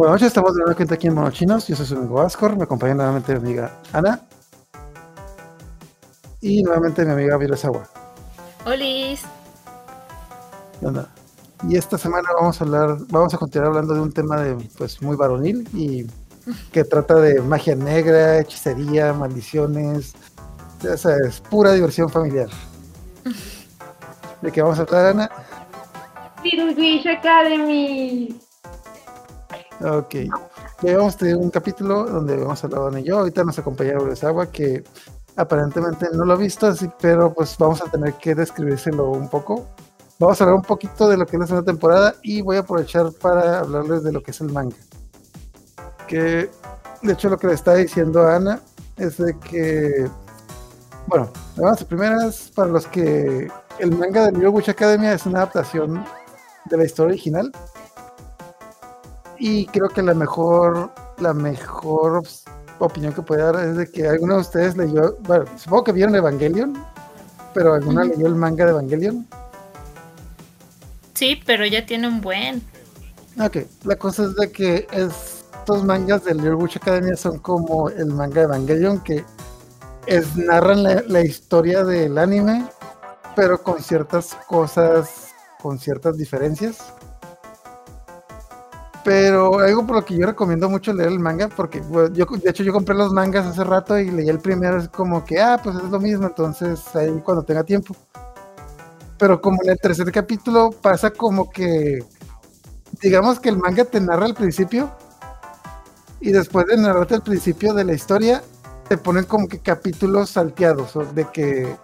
Buenas noches, estamos de nuevo aquí en Monochinos. Yo soy su amigo Ascor, me acompaña nuevamente mi amiga Ana. Y nuevamente mi amiga Viresawa. Olis. Y esta semana vamos a hablar, vamos a continuar hablando de un tema de pues muy varonil y que trata de magia negra, hechicería, maldiciones. Ya sabes, pura diversión familiar. ¿De qué vamos a hablar, Ana? Wish Academy. Ok. Ya vamos a un capítulo donde vamos a hablar de yo. Ahorita nos acompaña Agua que aparentemente no lo ha visto, así, pero pues vamos a tener que describírselo un poco. Vamos a hablar un poquito de lo que es la temporada y voy a aprovechar para hablarles de lo que es el manga. Que de hecho lo que le está diciendo a Ana es de que, bueno, las primeras, para los que el manga de Little Witch Academia es una adaptación de la historia original y creo que la mejor, la mejor opinión que puede dar es de que alguno de ustedes leyó, bueno, supongo que vieron Evangelion, pero alguna leyó el manga de Evangelion. Sí, pero ya tiene un buen. Ok, la cosa es de que estos mangas de Little Witch Academia son como el manga de Evangelion que es, narran la, la historia del anime, pero con ciertas cosas, con ciertas diferencias. Pero algo por lo que yo recomiendo mucho leer el manga, porque yo, de hecho yo compré los mangas hace rato y leí el primero, es como que, ah, pues es lo mismo, entonces ahí cuando tenga tiempo. Pero como en el tercer capítulo pasa como que, digamos que el manga te narra al principio y después de narrarte el principio de la historia, te ponen como que capítulos salteados, de que,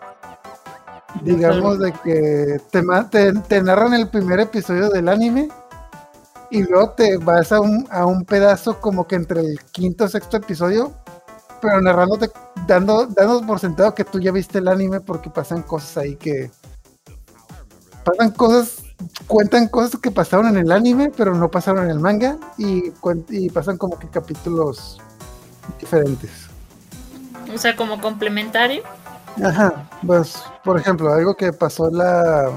digamos, de que te, te, te narran el primer episodio del anime y luego te vas a un, a un pedazo como que entre el quinto y sexto episodio, pero narrándote, dando, dando por sentado que tú ya viste el anime porque pasan cosas ahí que pasan cosas, cuentan cosas que pasaron en el anime, pero no pasaron en el manga y, y pasan como que capítulos diferentes. O sea, como complementario. Ajá, pues por ejemplo, algo que pasó la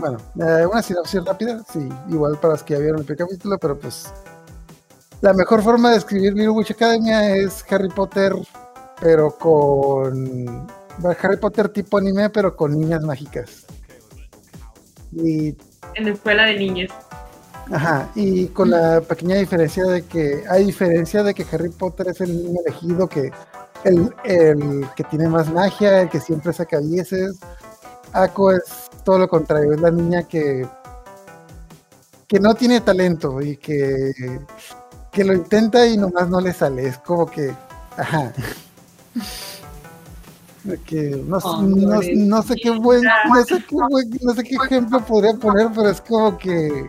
bueno, eh, una sinopsis rápida, sí, igual para los que ya vieron el primer capítulo, pero pues la mejor forma de escribir Little Witch Academia es Harry Potter, pero con Harry Potter tipo anime, pero con niñas mágicas. Y en la escuela de niños. Ajá, y con la pequeña diferencia de que hay diferencia de que Harry Potter es el niño elegido que el, el que tiene más magia, el que siempre saca dieces. Ako es todo lo contrario, es la niña que, que no tiene talento y que, que lo intenta y nomás no le sale. Es como que, ajá. Que no, no, sé qué buen, no sé qué no sé qué ejemplo podría poner, pero es como que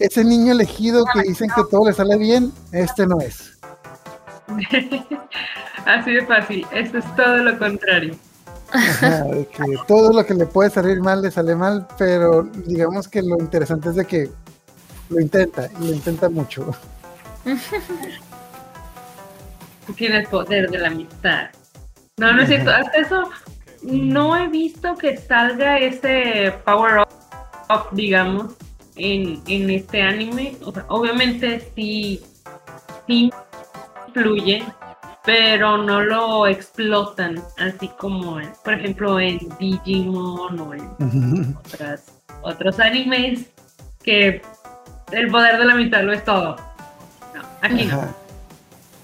ese niño elegido que dicen que todo le sale bien, este no es. Así de fácil, esto es todo lo contrario que todo lo que le puede salir mal le sale mal, pero digamos que lo interesante es de que lo intenta y lo intenta mucho. Tiene el poder de la amistad. No, no es cierto. Hasta eso no he visto que salga ese power up, digamos, en, en este anime. obviamente sí, sí influye, pero no lo explotan, así como, por ejemplo, en Digimon o en otros animes, que el poder de la mitad lo es todo. No, aquí no.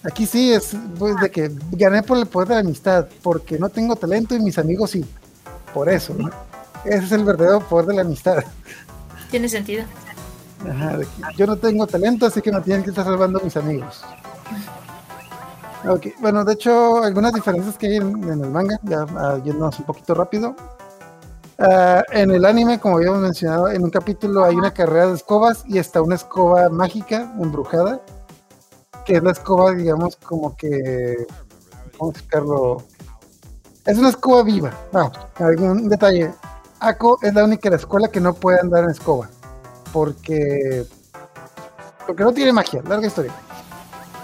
Aquí sí es pues, de que gané por el poder de la amistad, porque no tengo talento y mis amigos sí. Por eso, ¿no? Ese es el verdadero poder de la amistad. Tiene sentido. Ajá, yo no tengo talento, así que me tienen que estar salvando mis amigos. Okay. Bueno, de hecho, algunas diferencias que hay en, el manga, ya uh, yéndonos un poquito rápido. Uh, en el anime, como habíamos mencionado, en un capítulo hay una carrera de escobas y está una escoba mágica, embrujada, que es la escoba, digamos, como que. ¿Cómo explicarlo? Es una escoba viva. Ah, algún detalle. Ako es la única de la escuela que no puede andar en escoba. Porque. Porque no tiene magia. Larga historia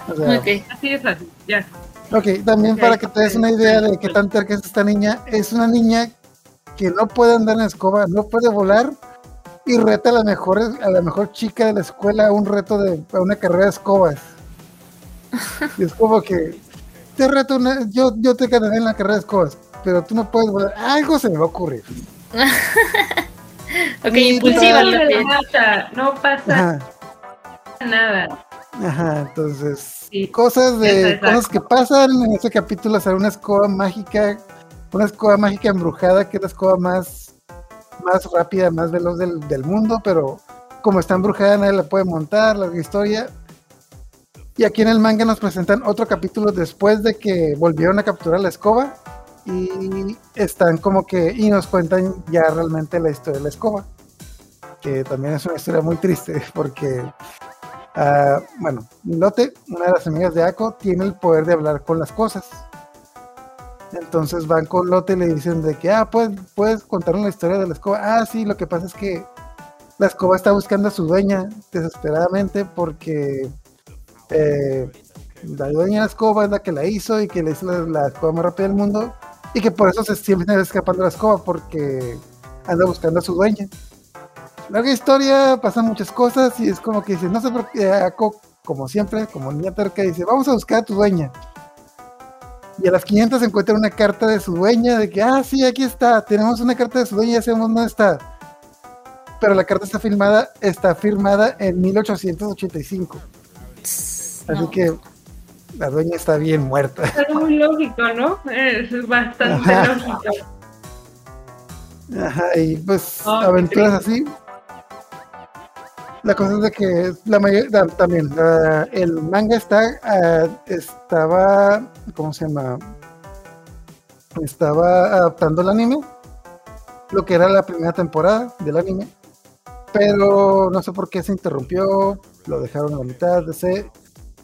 ok, así es así, ya. Ok, también para que te des una idea de qué tan terca es esta niña, es una niña que no puede andar en escoba, no puede volar y reta a la mejor, a la mejor chica de la escuela a un reto de a una carrera de escobas. Y es como que te reto una, yo, yo te ganaré en la carrera de escobas, pero tú no puedes volar. Algo se me va a ocurrir. Ok, Sí, impulsiva No, pasa, no pasa Ajá, nada. ajá, entonces Sí. cosas de Exacto. cosas que pasan en ese capítulo sale una escoba mágica, una escoba mágica embrujada que es la escoba más más rápida, más veloz del, del mundo, pero como está embrujada nadie la puede montar, larga historia. Y aquí en el manga nos presentan otro capítulo después de que volvieron a capturar la escoba y están como que y nos cuentan ya realmente la historia de la escoba, que también es una historia muy triste porque Ah, bueno, Lotte, una de las amigas de Ako, tiene el poder de hablar con las cosas. Entonces van con Lotte y le dicen de que, ah, pues, puedes contarnos la historia de la escoba. Ah, sí, lo que pasa es que la escoba está buscando a su dueña desesperadamente porque eh, la dueña de la escoba es la que la hizo y que le hizo la, la escoba más rápida del mundo y que por eso se siempre está escapando la escoba porque anda buscando a su dueña larga historia, pasan muchas cosas y es como que dice, no sé por qué, Ako, como siempre, como niña terca, dice, vamos a buscar a tu dueña. Y a las 500 se encuentra una carta de su dueña, de que, ah, sí, aquí está, tenemos una carta de su dueña, ya sabemos dónde está. Pero la carta está firmada, está firmada en 1885. Así No. que la dueña está bien muerta. Es muy lógico, ¿no? Es bastante Ajá. lógico. Ajá, y pues Oh, aventuras así. La cosa es que la mayoría también la- el manga está ah, estaba ¿cómo se llama? Estaba adaptando el anime, lo que era la primera temporada del anime, pero no sé por qué se interrumpió, lo dejaron a la mitad de ese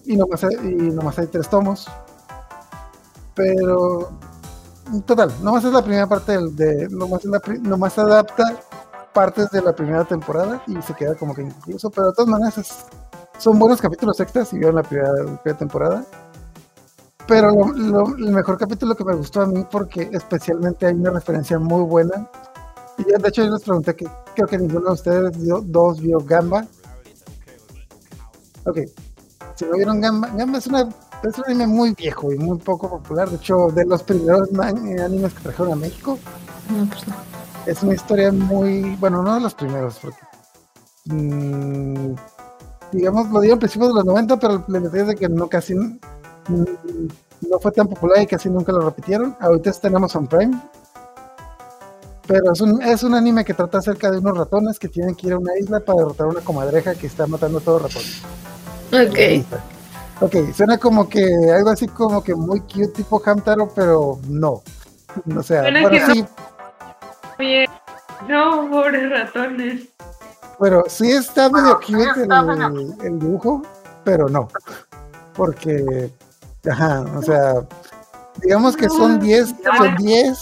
y nomás, hay- y nomás hay tres tomos. Pero Total, nomás es la primera parte del, de, nomás, la nomás adapta partes de la primera temporada y se queda como que incluso, pero de todas maneras es- son buenos capítulos extras si vieron la primera, la primera temporada. Pero lo- lo- el mejor capítulo que me gustó a mí porque especialmente hay una referencia muy buena. Y de hecho yo les pregunté que creo que ninguno de ustedes vio, dos vio Gamba. Ok, si no vieron Gamba, Gamba es una es un anime muy viejo y muy poco popular. De hecho, de los primeros animes que trajeron a México. No, pues no. Es una historia muy. Bueno, no de los primeros, porque. mm, digamos, lo dieron a principios de los 90, pero el detalle es de que no casi. mm, no fue tan popular y casi nunca lo repitieron. Ahorita está en Amazon Prime. Pero es un, es un anime que trata acerca de unos ratones que tienen que ir a una isla para derrotar a una comadreja que está matando a todos los ratones. Ok. Ok, suena como que algo así como que muy cute tipo Hamtaro, pero no. O sea, bueno, sí, No, pobres ratones. pero sí está medio cute el, el dibujo, pero no. Porque, ajá, o sea, digamos que son 10, son 10,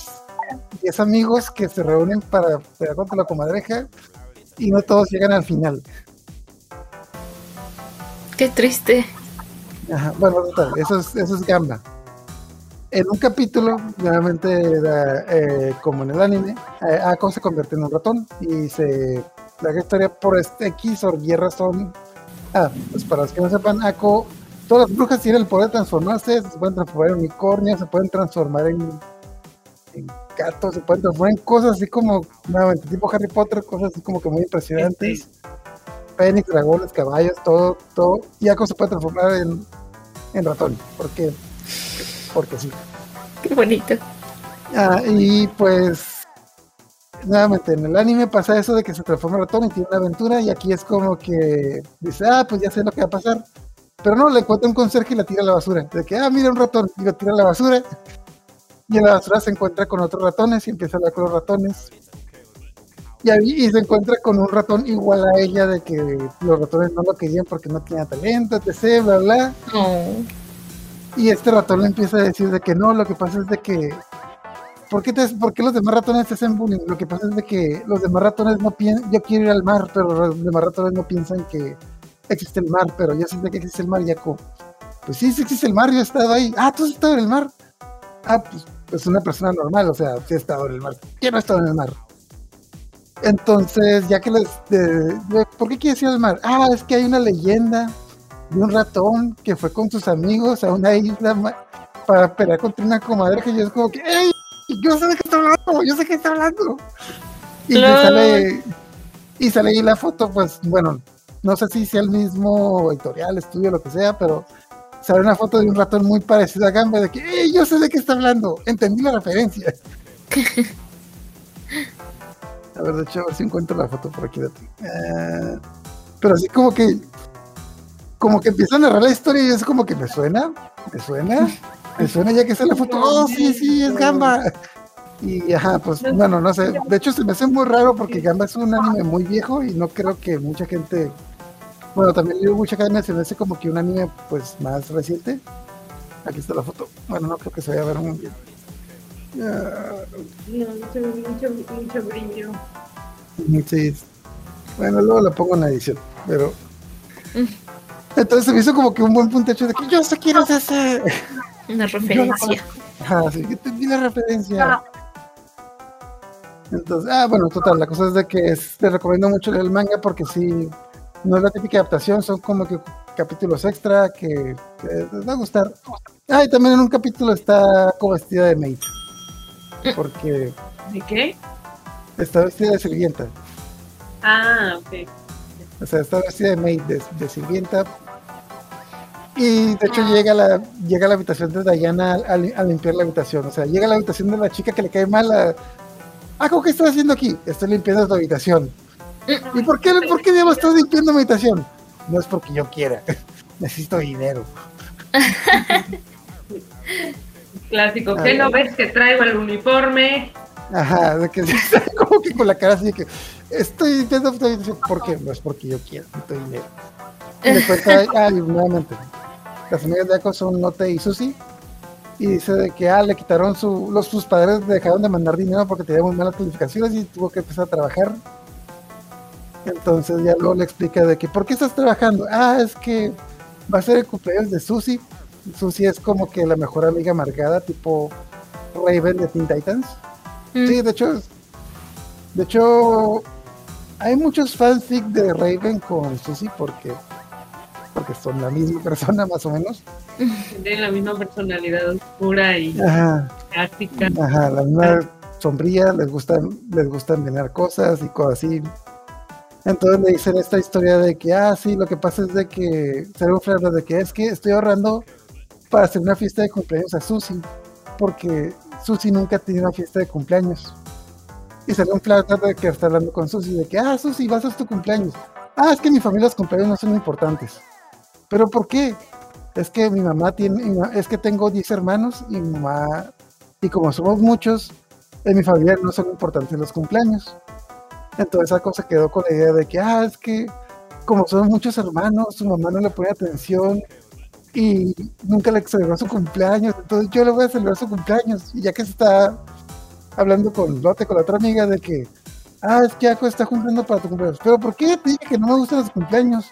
10 amigos que se reúnen para pelear contra la comadreja y no todos llegan al final. Qué triste. Ajá, bueno, total, eso es, eso es Gamba. En un capítulo, nuevamente era, eh, como en el anime, eh, Ako se convierte en un ratón y se la historia por este X o Y razón. Ah, pues para los que no sepan, Ako, todas las brujas tienen el poder de transformarse, se pueden transformar en unicornios, se pueden transformar en, en gatos, se pueden transformar en cosas así como, nuevamente, tipo Harry Potter, cosas así como que muy impresionantes. Fénix, dragones, caballos, todo, todo. Y Ako se puede transformar en, en ratón, porque, porque sí. Qué bonito. Ah, y pues, nuevamente, en el anime pasa eso de que se transforma en ratón y tiene una aventura, y aquí es como que dice, ah, pues ya sé lo que va a pasar. Pero no, le encuentra un conserje y la tira a la basura. De que, ah, mira un ratón, y lo tira a la basura. Y en la basura se encuentra con otros ratones y empieza a hablar con los ratones. Y, ahí- y se encuentra con un ratón igual a ella, de que los ratones no lo querían porque no tenía talento, etc., bla, bla. No. Y este ratón le empieza a decir de que no, lo que pasa es de que. ¿Por qué, te- por qué los demás ratones te hacen bullying? Lo que pasa es de que los demás ratones no piensan. Yo quiero ir al mar, pero los demás ratones no piensan que existe el mar, pero yo sé que existe el mar, y como, Pues sí, sí existe el mar, yo he estado ahí. Ah, tú has estado en el mar. Ah, pues, pues una persona normal, o sea, sí he estado en el mar. ¿Quién no ha estado en el mar? Entonces, ya que les... de- ¿Por qué quieres ir al mar? Ah, es que hay una leyenda de un ratón que fue con sus amigos a una isla para pelear contra una comadre que yo es como que, ¡Ey! Yo sé de qué está hablando, yo sé qué está hablando. Y sale, y sale ahí la foto, pues, bueno, no sé si sea el mismo editorial, estudio, lo que sea, pero sale una foto de un ratón muy parecido a Gamba de que, ¡Ey! Yo sé de qué está hablando, entendí la referencia. A ver, de hecho, a ver si encuentro la foto por aquí de ti. Ah, pero así como que, como que empieza a narrar la historia y es como que me suena, me suena, me suena ya que sale la foto. Oh, sí, sí, es Gamba. Y ajá, pues bueno, no sé. De hecho, se me hace muy raro porque Gamba es un anime muy viejo y no creo que mucha gente. Bueno, también Little Witch Academia se me hace como que un anime pues más reciente. Aquí está la foto. Bueno, no creo que se vaya a ver muy bien. No, mucho, mucho, mucho brillo. Sí. Bueno, luego la pongo en la edición, pero. Entonces se me hizo como que un buen puntecho de que yo sé quién es ese. Una referencia. Ajá, sí, entendí la referencia. Entonces, ah, bueno, total, la cosa es de que es- te recomiendo mucho el manga porque sí, no es la típica adaptación, son como que capítulos extra que, que les va a gustar. Ah, y también en un capítulo está como vestida de maid. Porque ¿De qué? está vestida de sirvienta. Ah, ok. O sea, está vestida de maid, de, de sirvienta. Y de hecho llega a la, llega a la habitación de Diana a, li- a limpiar la habitación. O sea, llega a la habitación de la chica que le cae mal. a- ah, ¿cómo que estás haciendo aquí? Estoy limpiando tu habitación. ¿Y por qué, por qué diablos estás limpiando mi habitación? No es porque yo quiera. Necesito dinero. Clásico. ¿Qué no ves que traigo el uniforme? Ajá, de que está como que con la cara así de que estoy habitación. ¿Por qué? No es porque yo quiero, necesito dinero. Y le cuenta, ah, y nuevamente, las amigas de Ako son Note y Susi. Y dice de que ah, le quitaron su, los, sus padres dejaron de mandar dinero porque tenía muy malas calificaciones y tuvo que empezar a trabajar. Entonces ya luego le explica de que ¿por qué estás trabajando? Ah, es que va a ser el cumpleaños de Susi. Susi es como que la mejor amiga amargada, tipo Raven de Teen Titans. Mm. Sí, de hecho, de hecho, hay muchos fanfic de Raven con Susie porque, porque son la misma persona más o menos. Tienen la misma personalidad oscura y Ajá, clásica. ajá, la misma sombría, les gusta, les gusta envenenar cosas y cosas así. Entonces le dicen esta historia de que, ah, sí, lo que pasa es de que, un flashback de que es que estoy ahorrando para hacer una fiesta de cumpleaños a Susi, porque Susi nunca ha tenido una fiesta de cumpleaños. Y sale un flashback de que está hablando con Susi, de que, ah, Susi, vas a hacer tu cumpleaños. Ah, es que en mi familia los cumpleaños no son importantes. ¿Pero por qué? Es que mi mamá tiene, es que tengo 10 hermanos y mi mamá, y como somos muchos, en mi familia no son importantes los cumpleaños. Entonces esa cosa quedó con la idea de que, ah, es que como son muchos hermanos, su mamá no le pone atención y nunca le celebró su cumpleaños, entonces yo le voy a celebrar su cumpleaños. Y ya que se está hablando con Lotte, con la otra amiga, de que, ah, es que Ako está cumpliendo para tu cumpleaños. Pero ¿por qué te dije que no me gustan los cumpleaños?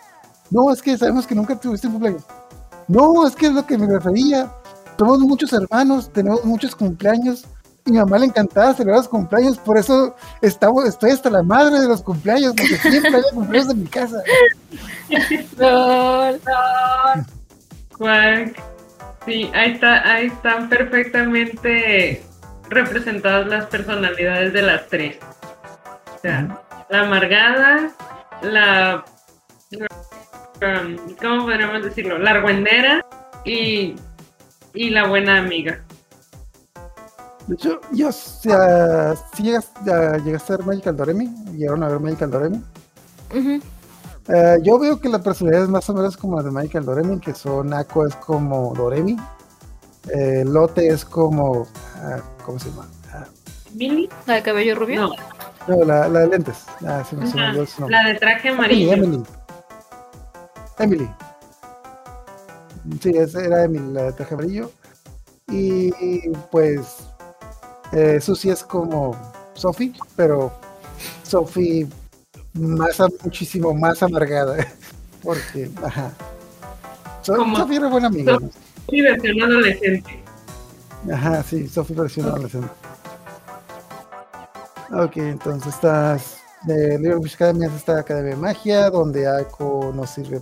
No, es que sabemos que nunca tuviste un cumpleaños. No, es que es lo que me refería. Somos muchos hermanos, tenemos muchos cumpleaños. Y mi mamá le encantaba celebrar los cumpleaños, por eso estamos, estoy hasta la madre de los cumpleaños, porque siempre hay cumpleaños en mi casa. Lol. Cuac. Sí, ahí está, ahí están perfectamente representadas las personalidades de las tres. O sea, la amargada, la um, ¿cómo podríamos decirlo? La argüendera y, y la buena amiga. De hecho, yo, o sea, si llegas, ya llegaste a ver Magical Doremi, llegaron a ver Magical Doremi. Eh, yo veo que la personalidad es más o menos como la de Michael Doremi, que son Ako es como Doremi, eh, Lotte es como, ah, ¿cómo se llama? Ah, ¿Milly? ¿La de cabello rubio? No, no, la, la de lentes. Ah, se me, se me ajá, olvidó su nombre. la de traje amarillo. Emily. Emily. Sí, esa era Emily, la de traje amarillo. Y pues eh, Susie es como Sophie, pero Sophie más muchísimo más amargada. Porque, ajá. So- Sophie era buena amiga. So- Sí, versión adolescente. Ajá, sí, Sophie versión adolescente. Ok, entonces estás. de Little Witch Academy es esta academia de magia, donde Ako no sirve,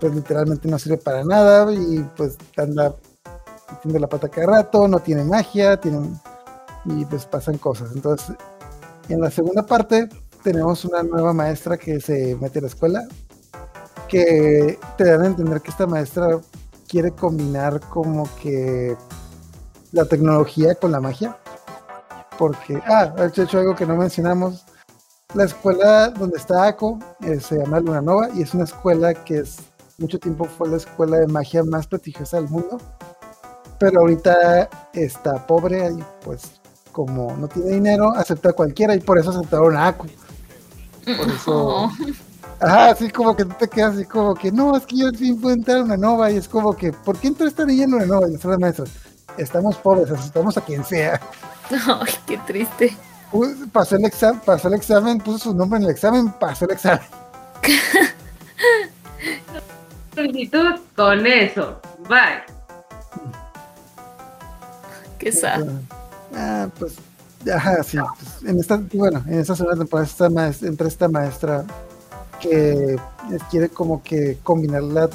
pues literalmente no sirve para nada y pues anda metiendo la pata cada rato, no tiene magia, tiene, y pues pasan cosas. Entonces, en la segunda parte tenemos una nueva maestra que se mete a la escuela, que te dan a entender que esta maestra quiere combinar como que la tecnología con la magia. Porque, ah, de hecho algo que no mencionamos, la escuela donde está Ako eh, se llama Luna Nova y es una escuela que es mucho tiempo fue la escuela de magia más prestigiosa del mundo. Pero ahorita está pobre y pues como no tiene dinero, acepta a cualquiera y por eso aceptaron a Ako. Por eso. Oh. Ajá, así como que tú te quedas así como que no, es que yo al fin puedo entrar a una nova y es como que, ¿por qué entró esta niña en una nova? Y las maestras, estamos pobres, aceptamos a quien sea. Ay, qué triste. Pues, pasó el examen, pasó el examen, puso su nombre en el examen, pasó el examen. Solicitud con eso. Bye. Qué sad. Ah, pues, ajá, sí. pues, en esta, bueno, en esta segunda temporada esta maestra, entra esta maestra que quiere como que combinarla.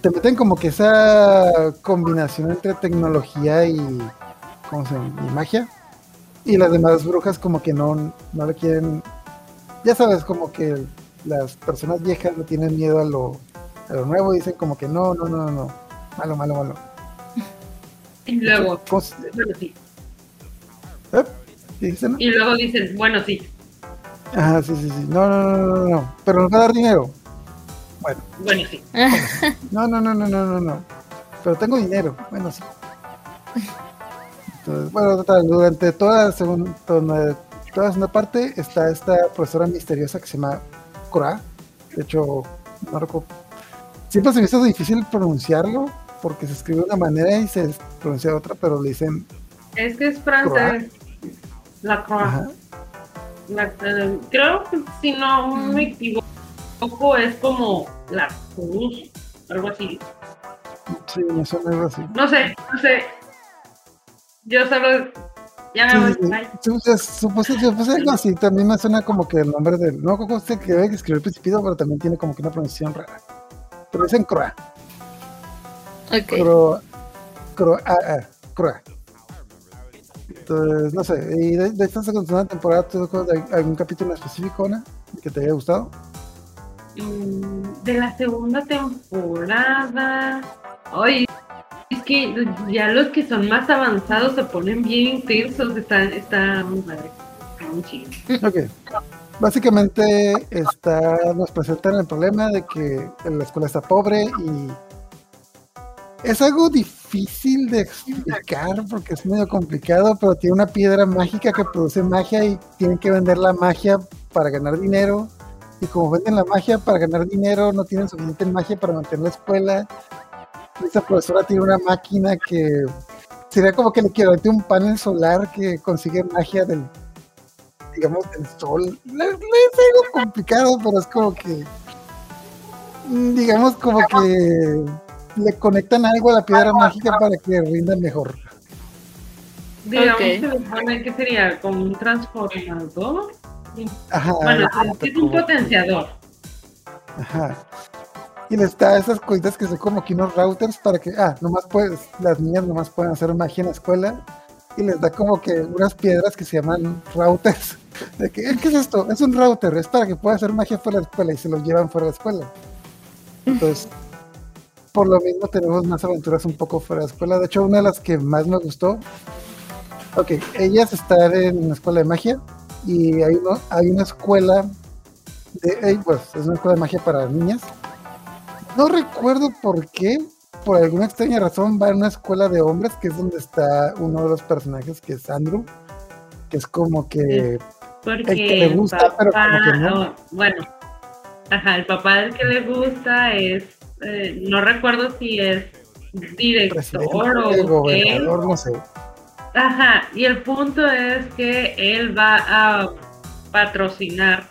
Te meten como que esa combinación entre tecnología y, ¿cómo se llama? y magia. Y las demás brujas como que no, no le quieren. Ya sabes, como que las personas viejas le tienen miedo a lo, a lo nuevo dicen como que no, no, no, no. Malo, malo, malo. Y luego, ¿Cómo se- bueno, sí. ¿Eh? ¿Qué dicen, no? Y luego dicen, bueno, sí. Ajá, sí, sí, sí. No, no, no, no, no, no. Pero nos va a dar dinero. Bueno, Bueno, sí. no, no, no, no, no, no, no. Pero tengo dinero. Bueno, sí. Entonces, bueno, total, durante toda segunda, toda toda segunda parte está esta profesora misteriosa que se llama Cora. De hecho, no recuerdo. Siempre se me hizo difícil pronunciarlo porque se escribe de una manera y se pronuncia de otra, pero le dicen. Es que es francés. La Croix. La- eh, creo que si no me equivoco es como la cruz, algo así. Sí, me suena algo así. No sé, no sé. Yo solo. Ya me Sí, voy. sí. Supuse, supuse, algo así. También me suena como que el nombre del. No, como usted que debe escribir el principito, pero también tiene como que una pronunciación rara. Pero dicen Croa. Ok. Croa. Croa. ah, ah, Croa. Entonces, no sé. Y de, de esta segunda temporada, ¿tú de algún capítulo en específico, Ana, que te haya gustado? Mm, De la segunda temporada. Ay, es que ya los que son más avanzados se ponen bien intensos. Está, está muy padre. Está muy chido. Ok. Básicamente está, nos presentan el problema de que la escuela está pobre y es algo difícil de explicar porque es medio complicado, pero tiene una piedra mágica que produce magia y tienen que vender la magia para ganar dinero. Y como venden la magia para ganar dinero, no tienen suficiente magia para mantener la escuela. Esta profesora tiene una máquina que sería como que le a un panel solar que consigue magia del digamos, del sol. Le- le Es algo complicado, pero es como que, mm, digamos, como que le conectan algo a la piedra mágica para que rinda mejor. Digamos Ok. que se supone que sería como un transformador. Ajá. Bueno, exacto, es un como- potenciador. Ajá. Y les da esas cositas que son como que unos routers para que, ah, nomás puedes, las niñas nomás pueden hacer magia en la escuela. Y les da como que unas piedras que se llaman routers. "Eh, ¿qué es esto? Es un router, es para que pueda hacer magia fuera de la escuela y se los llevan fuera de la escuela. Entonces, por lo mismo tenemos más aventuras un poco fuera de la escuela. De hecho, una de las que más me gustó, ok, ellas están en una escuela de magia y hay, uno, hay una escuela, de, eh, pues es una escuela de magia para niñas. No recuerdo por qué, por alguna extraña razón va a una escuela de hombres, que es donde está uno de los personajes, que es Andrew, que es como que... Porque El que le gusta, pero como que no. oh, bueno, ajá, el papá del que le gusta es, eh, no recuerdo si es director o gobernador, no sé. Ajá, y el punto es que él va a patrocinar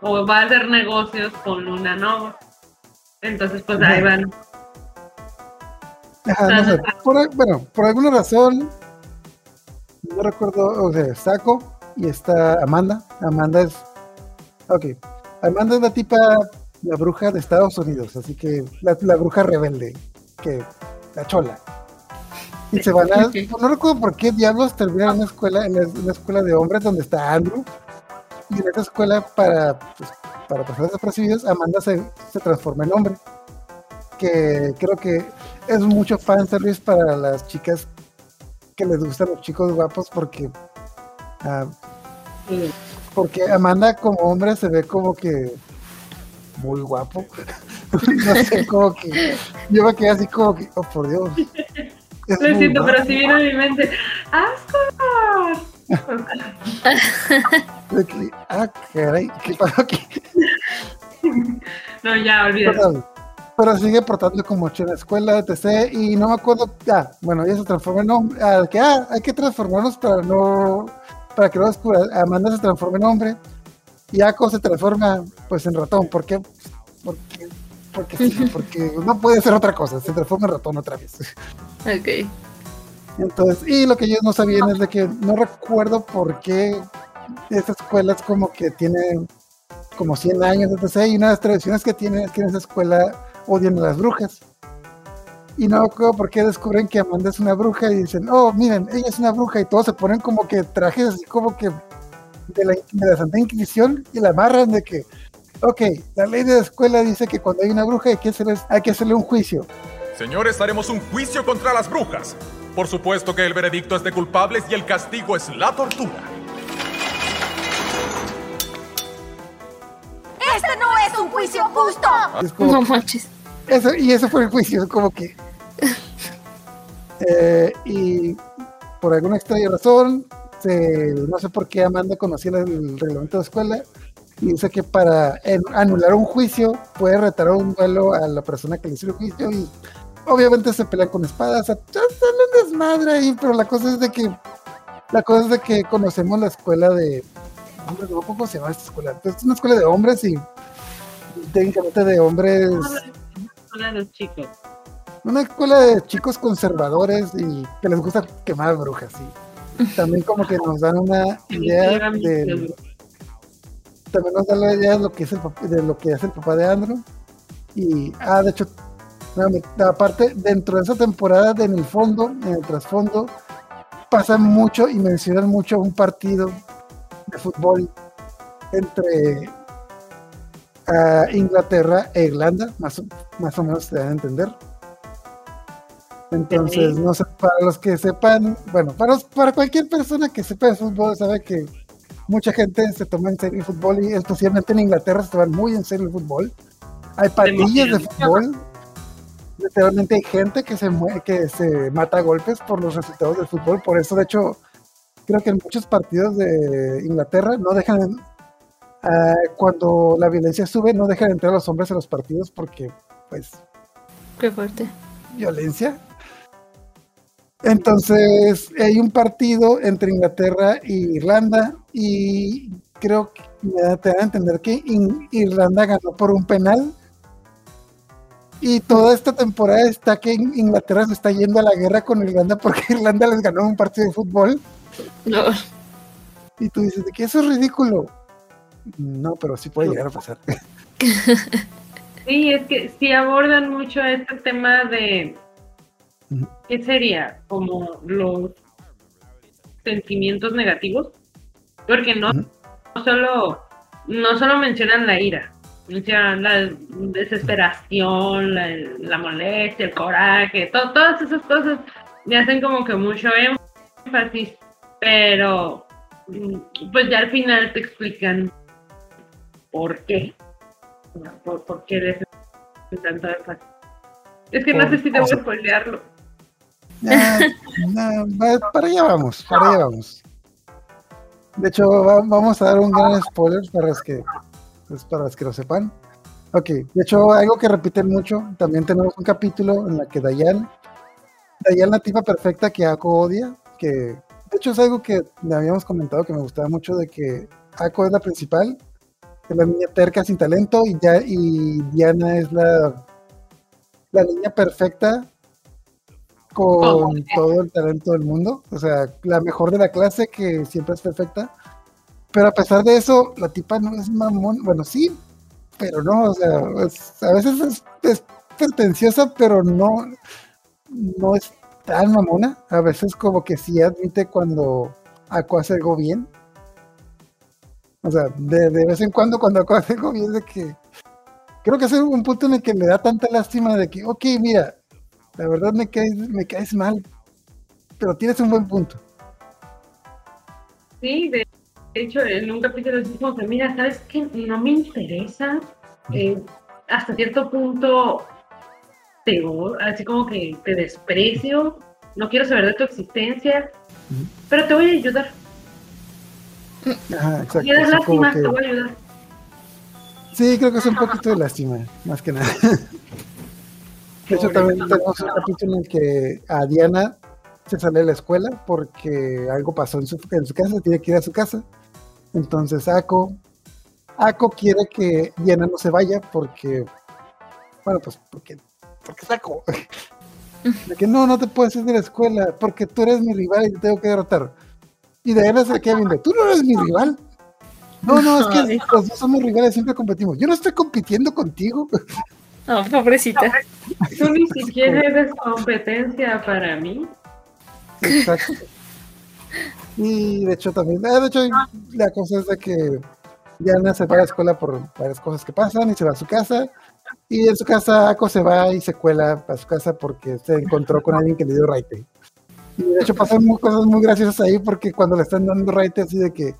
o va a hacer negocios con Luna Nova. Entonces, pues ahí Ajá. van. Ajá, no sé. Por, bueno, por alguna razón, no recuerdo, o sea, Saco y está Amanda. Amanda es. Ok. Amanda es la tipa, la bruja de Estados Unidos, así que la, la bruja rebelde, que la chola. Y se van a. Ok. No recuerdo por qué diablos terminan en una escuela, en la- una escuela de hombres donde está Andrew. Y en esa escuela, para, pues, para pasar desapercibidos, Amanda se, se transforma en hombre. Que creo que es mucho fanservice para las chicas que les gustan los chicos guapos porque ah, Sí. porque Amanda como hombre se ve como que muy guapo no sé como que yo me quedé así como que oh por Dios es Lo siento, pero guapo. si viene a mi mente, ¡Asco! De que, ah caray qué pasó aquí No, ya, olvídalo. Pero sigue portando como en la escuela etc y no me acuerdo ah bueno ella se transforma en hombre ah, que ah, hay que transformarnos para no para que no descubra Amanda se transforma en hombre y Ako se transforma pues en ratón ¿por qué? porque porque sí, porque no puede ser otra cosa se transforma en ratón otra vez Ok. entonces y lo que ellos no sabían es de que no recuerdo por qué esa escuela es como que tiene como 100 años etc y una de las tradiciones que tiene es que en esa escuela odian a las brujas y no recuerdo por qué descubren que Amanda es una bruja y dicen, oh, miren, ella es una bruja y todos se ponen como que trajes así como que de la, de la Santa Inquisición y la amarran de que, ok, la ley de la escuela dice que cuando hay una bruja hay que hacerle, hay que hacerle un juicio. Señores, haremos un juicio contra las brujas. Por supuesto que el veredicto es de culpables y el castigo es la tortura. ¡Este no es un juicio justo! Es como, No manches. Eso, y eso fue el juicio, como que. Eh, y por alguna extraña razón, se- no sé por qué Amanda conocía el reglamento de escuela y dice que para en- anular un juicio puede retar un duelo a la persona que le hizo el juicio y obviamente se pelean con espadas, o sea, ya están en desmadre ahí, pero la cosa es de que la cosa es de que conocemos la escuela de hombre, no, ¿cómo se llama esta escuela? Pues, es una escuela de hombres y técnicamente de hombres Hola, los chicos. una escuela de chicos conservadores y que les gusta quemar brujas, sí. También como que nos dan una idea de también nos dan la idea de lo que es el pap- de lo que hace el papá de Andrew. Y ah, de hecho, aparte, dentro de esa temporada, de en el fondo, en el trasfondo, pasan mucho y mencionan mucho un partido de fútbol entre ah, Inglaterra e Irlanda, más o, más o menos se dan a entender. Entonces, no sé, para los que sepan, bueno, para, los- para cualquier persona que sepa de fútbol, sabe que mucha gente se toma en serio el fútbol y especialmente en Inglaterra se toman muy en serio el fútbol. Hay pandillas de fútbol. Literalmente hay gente que se que se mata a golpes por los resultados del fútbol. Por eso, de hecho, creo que en muchos partidos de Inglaterra no dejan, ah, cuando la violencia sube, no dejan entrar a los hombres a los partidos porque, pues, Qué fuerte. violencia. Entonces, hay un partido entre Inglaterra e Irlanda y creo que te da a entender que In- Irlanda ganó por un penal. Y toda esta temporada está que In- Inglaterra se está yendo a la guerra con Irlanda porque Irlanda les ganó un partido de fútbol. No. Y tú dices de que eso es ridículo. No, pero sí puede llegar a pasar. Sí, es que sí abordan mucho este tema de. ¿qué sería? Como los sentimientos negativos. Porque no, no solo, no solo mencionan la ira, mencionan la desesperación, la, la molestia, el coraje, to- todas esas cosas le hacen como que mucho énfasis, pero mm, pues ya al final te explican por qué. ¿Por, por qué les tanto énfasis? Es que no sé si debo spoilearlo. Ah, no, va- para allá vamos, para allá vamos. De hecho, va- vamos a dar un gran spoiler para los que, pues, para los que lo sepan. Ok, de hecho, algo que repiten mucho, también tenemos un capítulo en la que Dayan, Dayan la tipa perfecta que Ako odia, que de hecho es algo que le habíamos comentado que me gustaba mucho de que Ako es la principal, es la niña terca sin talento y, ya, y Diana es la, la niña perfecta con todo el talento del mundo, o sea, la mejor de la clase que siempre es perfecta. Pero a pesar de eso, la tipa no es mamón. Bueno, sí, pero no, o sea, es- a veces es, es pretenciosa, pero no, no es tan mamona. A veces como que sí admite cuando Aqua hace algo bien. O sea, de, de vez en cuando cuando Aqua hace algo bien de que... Creo que es un punto en el que me da tanta lástima de que, ok, mira, la verdad me caes, me caes mal, pero tienes un buen punto. Sí, de hecho, en un capítulo decimos que, mira, ¿sabes qué? No me interesa. eh, hasta cierto punto, te, o- así como que te desprecio, no quiero saber de tu existencia, pero te voy a ayudar. Ajá, exacto. Lástima, que- te voy a ayudar. Sí, creo que es un poquito de lástima, más que nada. De hecho, también tenemos un capítulo en el que a Diana se sale de la escuela porque algo pasó en su, en su casa, tiene que ir a su casa. Entonces, Ako, Ako quiere que Diana no se vaya porque, bueno, pues porque, porque es Ako. De que no, no te puedes ir de la escuela porque tú eres mi rival y te tengo que derrotar. Y Diana se queda viendo, tú no eres mi rival. No, no, es que los dos somos rivales, siempre competimos. Yo no estoy compitiendo contigo. Oh, pobrecita. Tú ni siquiera eres competencia para mí. Exacto. Y de hecho también, ah, de hecho la cosa es de que Diana se va a la escuela por varias cosas que pasan y se va a su casa. Y en su casa Ako se va y se cuela a su casa porque se encontró con alguien que le dio raite. Y de hecho pasan muy- cosas muy graciosas ahí porque cuando le están dando raite así de que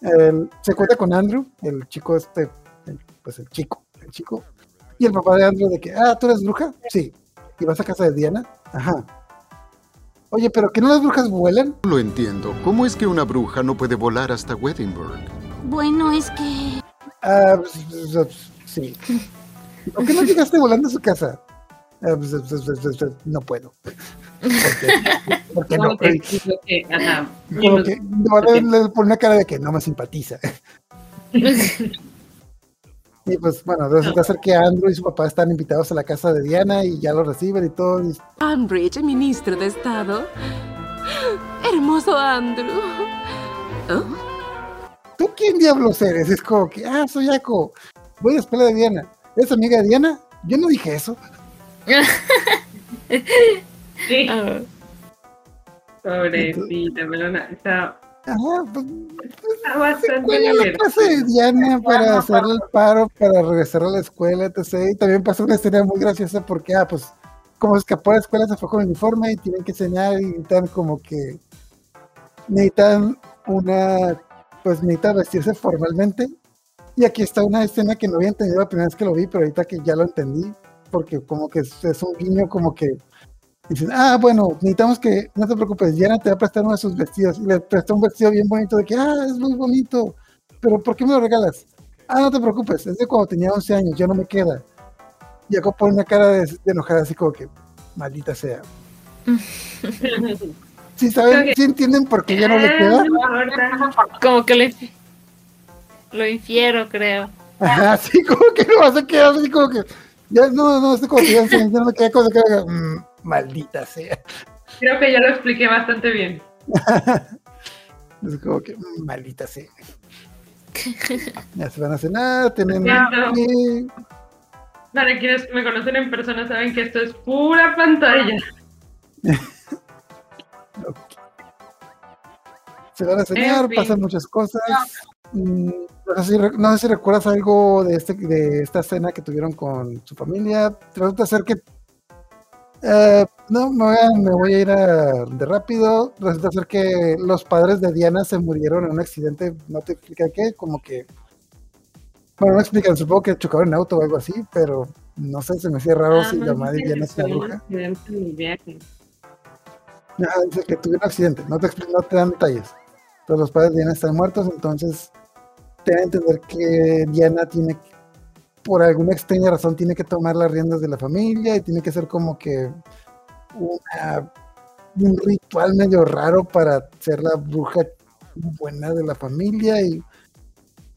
él se cuenta con Andrew, el chico este, el- pues el chico, el chico. Y el papá de Andrew de que, ah, ¿tú eres bruja? Sí. ¿Y vas a casa de Diana? Ajá. Oye, pero que no las brujas vuelan? Lo entiendo. ¿Cómo es que una bruja no puede volar hasta Weddingburg? Bueno, es que... Ah, pues, pues, pues, sí. ¿Por qué no llegaste volando a su casa? Ah, pues, pues, pues, no puedo. ¿Por qué? ¿Por qué no? Que digo que, ajá, Como que no, le, le pone una cara de que no me simpatiza. Y pues bueno, resulta ser que Andrew y su papá están invitados a la casa de Diana y ya lo reciben y todo. y- Ambridge, ministro de Estado. Hermoso Andrew. ¿Oh? ¿Tú quién diablos eres? Es como que, ah, soy Ako. Voy a la escuela de Diana. ¿Eres amiga de Diana? Yo no dije eso. Sí, Ah, pobrecita, melona. Está, Ajá, pues está se bastante la casa de. Diana para hacerle el paro, para regresar a la escuela, etc. Y también pasó una escena muy graciosa porque, ah, pues, como escapó de la escuela, se fue con el uniforme y tienen que enseñar y necesitan como que necesitan una, pues necesitan vestirse formalmente. Y aquí está una escena que no había entendido la primera vez que lo vi, pero ahorita que ya lo entendí, porque como que es, es un guiño como que dicen, ah, bueno, necesitamos que, no te preocupes, Diana te va a prestar uno de sus vestidos. Y le prestó un vestido bien bonito de que, ah, es muy bonito, pero ¿por qué me lo regalas? Ah, no te preocupes, es de cuando tenía 11 años, ya no me queda. Y Ako pone una cara de, de enojada, así como que, maldita sea. ¿Sí saben, que- sí entienden por qué ya no le Ah, queda? importa. como que infi- lo infiero, creo. Ajá, sí, como que no vas a quedar así como que, ya, no, no, estoy como que ya, ya no me queda cosa que haga, "Mm, maldita sea. Creo que ya lo expliqué bastante bien. Es como que, "Mm, maldita sea. Ya se van a cenar, tienen Ya. que- Para quienes me conocen en persona saben que esto es pura pantalla. se van a cenar, En fin. pasan muchas cosas. No sé, si, re- no sé si recuerdas algo de, este, de esta escena que tuvieron con su familia. Resulta ser que. eh, no, me voy, a, me voy a ir a- de rápido. Resulta ser que los padres de Diana se murieron en un accidente. No te explican qué, como que. Bueno, no explican, supongo que chocaron en auto o algo así, pero no sé, se me hacía raro Ah, si no la madre de Diana es una bruja. Ajá, dice que tuvieron un accidente, no te, no te dan detalles. Entonces los padres de Diana están muertos, entonces te dan a entender que Diana tiene, por alguna extraña razón, tiene que tomar las riendas de la familia y tiene que ser como que un ritual medio raro para ser la bruja buena de la familia y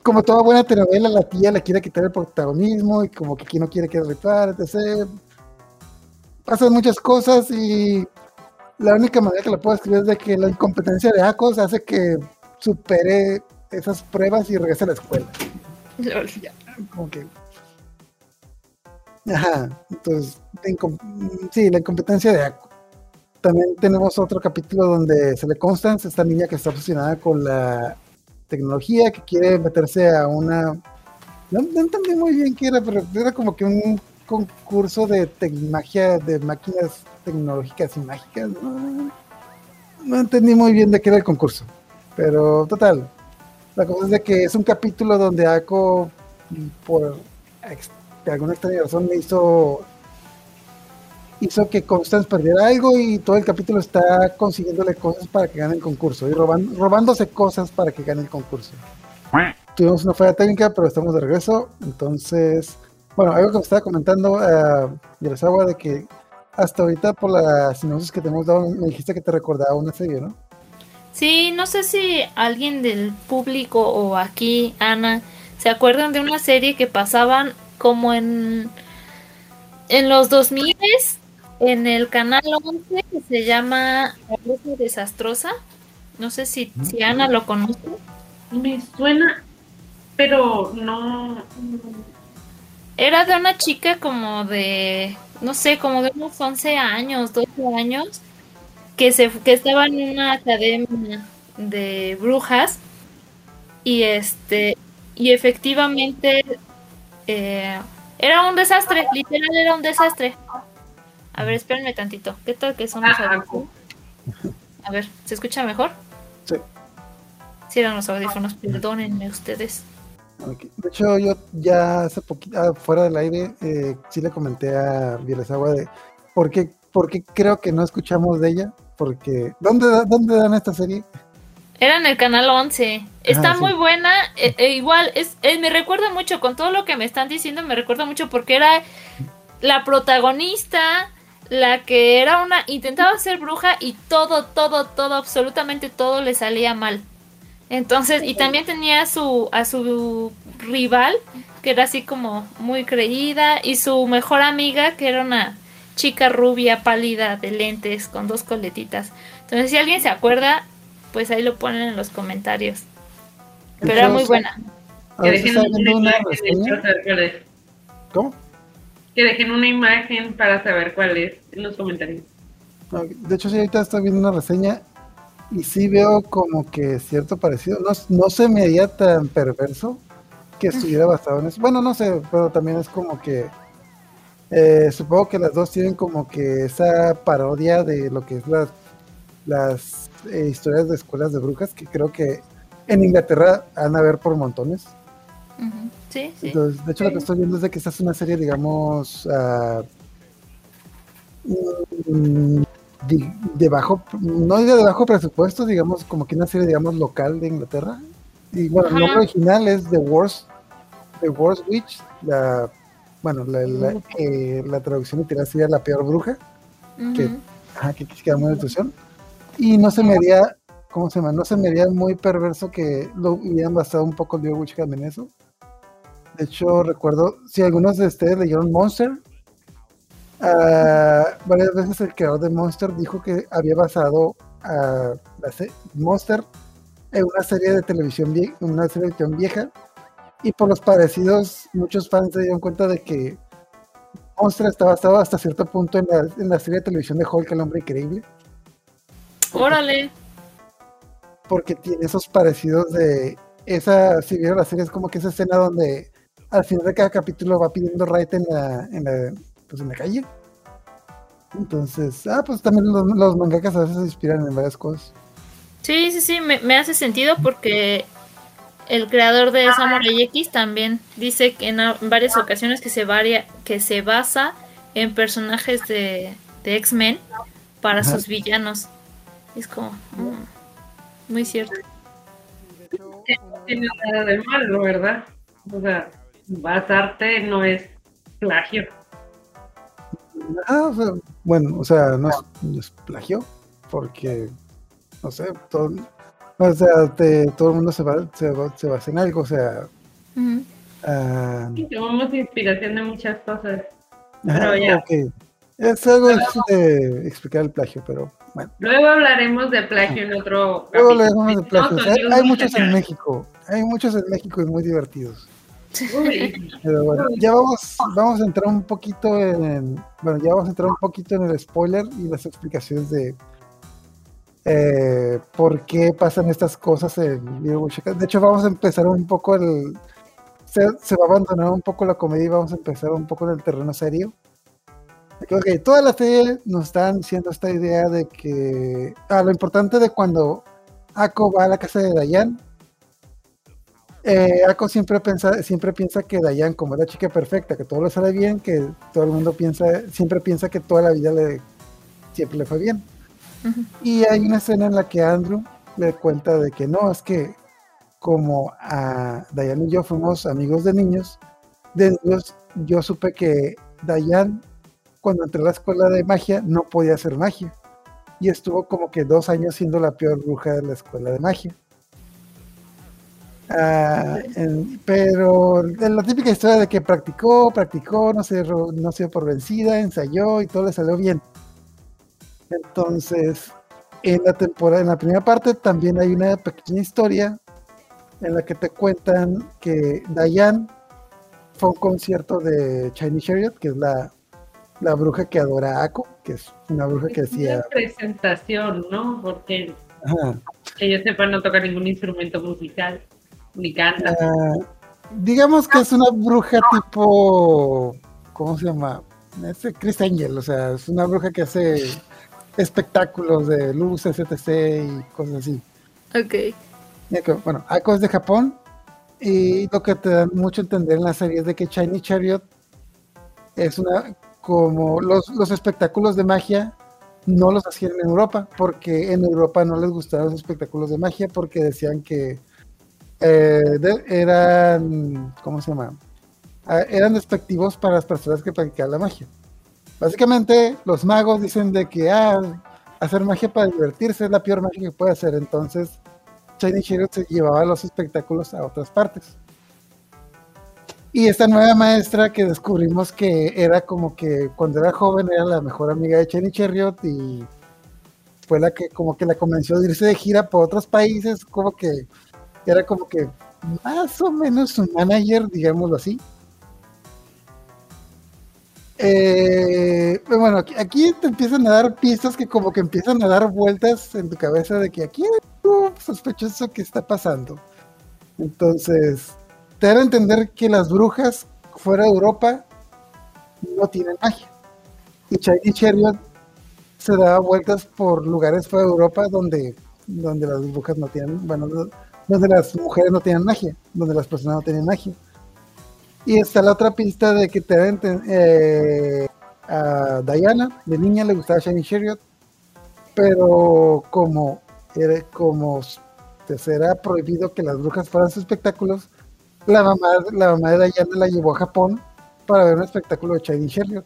como toda buena telenovela, la tía le quiere quitar el protagonismo y como que aquí no quiere que ritual, etc. Pasan muchas cosas y la única manera que la puedo escribir es de que la incompetencia de Akos hace que supere esas pruebas y regresa a la escuela. Lol. Como que. Ajá, entonces, sí, la incompetencia de Ako. También tenemos otro capítulo donde se le Constance, esta niña que está obsesionada con la tecnología, que quiere meterse a una. No, no entendí muy bien qué era, pero era como que un concurso de tecmagia, de máquinas tecnológicas y mágicas. No, no entendí muy bien de qué era el concurso. Pero total, la cosa es de que es un capítulo donde Ako, por alguna extraña razón, hizo hizo que Constance perdiera algo y todo el capítulo está consiguiéndole cosas para que gane el concurso y robándose cosas para que gane el concurso. Tuvimos una falla técnica, pero estamos de regreso. Entonces, bueno, algo que me estaba comentando uh, Yerazawa de que hasta ahorita por las sinopsis que te hemos dado me dijiste que te recordaba una serie, ¿no? Sí, no sé si alguien del público o aquí, Ana, se acuerdan de una serie que pasaban como en, en los 2000 en el canal 11 que se llama La Bruja Desastrosa. No sé si, si Ana lo conoce. Me suena, pero no. Era de una chica como de, no sé, como de unos 11 años, 12 años, que, se, que estaba en una academia de brujas y este y efectivamente eh, era un desastre, literal era un desastre. A ver, espérenme tantito. ¿Qué tal que son los Ah, audífonos? A ver, ¿se escucha mejor? Sí. Sí, eran los audífonos, perdónenme ustedes. De hecho, yo ya hace poquito, fuera del aire, eh, sí le comenté a Violesagua de por qué, por qué creo que no escuchamos de ella. Porque, ¿dónde, da- dónde dan esta serie? Era en el canal 11. Está sí. muy buena. eh, eh, igual, es, eh, me recuerda mucho, con todo lo que me están diciendo, me recuerda mucho porque era la protagonista, la que era una, intentaba ser bruja y todo, todo, todo, absolutamente todo le salía mal. Entonces, y también tenía a su, a su rival, que era así como muy creída, y su mejor amiga, que era una chica rubia, pálida, de lentes, con dos coletitas. Entonces, si alguien se acuerda, pues ahí lo ponen en los comentarios. Pero era muy buena. Que dejen una imagen reseña. para saber cuál es. ¿Cómo? Que dejen una imagen para saber cuál es en los comentarios. De hecho, sí, ahorita estoy viendo una reseña y sí veo como que cierto parecido. No, no se me haría tan perverso que estuviera basado en eso. Bueno, no sé, pero también es como que eh, supongo que las dos tienen como que esa parodia de lo que es las, las eh, historias de escuelas de brujas, que creo que en Inglaterra van a ver por montones. Sí, sí. Entonces, de hecho, lo que estoy viendo es de que esta es una serie, digamos, ah, mm, de, de bajo, no de bajo presupuesto, digamos, como que una serie, digamos, local de Inglaterra. Y bueno, el Ajá. nombre original es The Worst, The Worst Witch, la, bueno, la, la, eh, la traducción literal sería la peor bruja, que, ajá, que queda muy traducción. Y no se me haría, ¿cómo se llama? No se me haría muy perverso que lo hubieran basado un poco el The Witch Hunt en eso. De hecho, recuerdo, si algunos de ustedes leyeron Monster, ah, varias veces el creador de Monster dijo que había basado a Monster en una serie de televisión vie- una serie de televisión vieja y por los parecidos muchos fans se dieron cuenta de que Monster está basado hasta cierto punto en la, en la serie de televisión de Hulk el hombre increíble Órale. porque tiene esos parecidos de esa, si vieron la serie, es como que esa escena donde al final de cada capítulo va pidiendo right en la, en la, pues en la calle. Entonces, ah, pues también los, los mangakas a veces se inspiran en varias cosas. Sí, sí, sí, me, me hace sentido porque el creador de Samurai X también dice que en, varias ocasiones que se varia, que se basa en personajes de, de X-Men para Ajá. sus villanos. Es como mm, muy cierto. No tiene nada de malo, ¿verdad? O sea, basarte no es plagio. Ah, o sea, bueno, o sea, no es, no es plagio, porque, no sé, todo, o sea, te- todo el mundo se, va, se, va- se basa en algo, o sea, Ujú. ah, Tomamos inspiración de muchas cosas. Pero ya. ok. Es algo difícil de explicar el plagio, pero bueno. Luego hablaremos de plagio en otro. Luego hablaremos de plagios. No, Hay, son hay muchos en. México. Hay muchos en México y muy divertidos. Uy, Pero bueno, ya vamos, vamos a entrar un poquito en. Bueno, ya vamos a entrar un poquito en el spoiler y las explicaciones de eh, por qué pasan estas cosas en. De hecho, vamos a empezar un poco el. Se, va a abandonar un poco la comedia y vamos a empezar un poco en el terreno serio. Ok, ok, toda la serie nos están diciendo esta idea de que. Ah, lo importante de cuando Ako va a la casa de Dayan. Eh, Ako siempre piensa, siempre piensa que Dayan, como es la chica perfecta, que todo le sale bien, que todo el mundo piensa, siempre piensa que toda la vida le siempre le fue bien. Y hay una escena en la que Andrew le cuenta de que no, es que como a Dayan y yo fuimos amigos de niños, de niños yo supe que Dayan cuando entré a la escuela de magia no podía hacer magia. Y estuvo como que dos años siendo la peor bruja de la escuela de magia. Ah, pero en la típica historia de que practicó, practicó, no se, no se dio por vencida, ensayó y todo le salió bien. Entonces, en la temporada, en la primera parte también hay una pequeña historia en la que te cuentan que Diane fue a un concierto de Chinese Chariot, que es la, la bruja que adora a Ako, que es una bruja que es decía, una presentación, ¿no? Porque ajá, que yo sepa no toca ningún instrumento musical, ni canta. Ah, digamos que es una bruja tipo, ¿cómo se llama? Es Chris Angel, o sea, es una bruja que hace espectáculos de luces, etc. y cosas así. Ok. Bueno, Ako es de Japón y lo que te dan mucho a entender en la serie es de que Chinese Chariot es una, como los, los espectáculos de magia no los hacían en Europa, porque en Europa no les gustaban los espectáculos de magia porque decían que eh, de- eran, ¿cómo se llama? Ah, eran despectivos para las personas que practicaban la magia. Básicamente, los magos dicen de que ah, hacer magia para divertirse es la peor magia que puede hacer. Entonces, Shiny Chariot se llevaba los espectáculos a otras partes. Y esta nueva maestra que descubrimos que era como que cuando era joven era la mejor amiga de Shiny Chariot y fue la que como que la convenció de irse de gira por otros países, como que era como que más o menos su manager, digámoslo así. Eh, bueno, aquí, te empiezan a dar pistas que como que empiezan a dar vueltas en tu cabeza de que aquí hay algo sospechoso que está pasando. Entonces, te a entender que las brujas fuera de Europa no tienen magia. Y Shiny Chariot se daba vueltas por lugares fuera de Europa donde, donde las brujas no tienen, bueno, no- donde las mujeres no tienen magia, donde las personas no tienen magia. Y está la otra pista de que te eh, a Diana, de niña le gustaba Shiny Chariot, pero como era como pues, era prohibido que las brujas fueran sus espectáculos, la mamá, la mamá de Diana la llevó a Japón para ver un espectáculo de Shiny Chariot.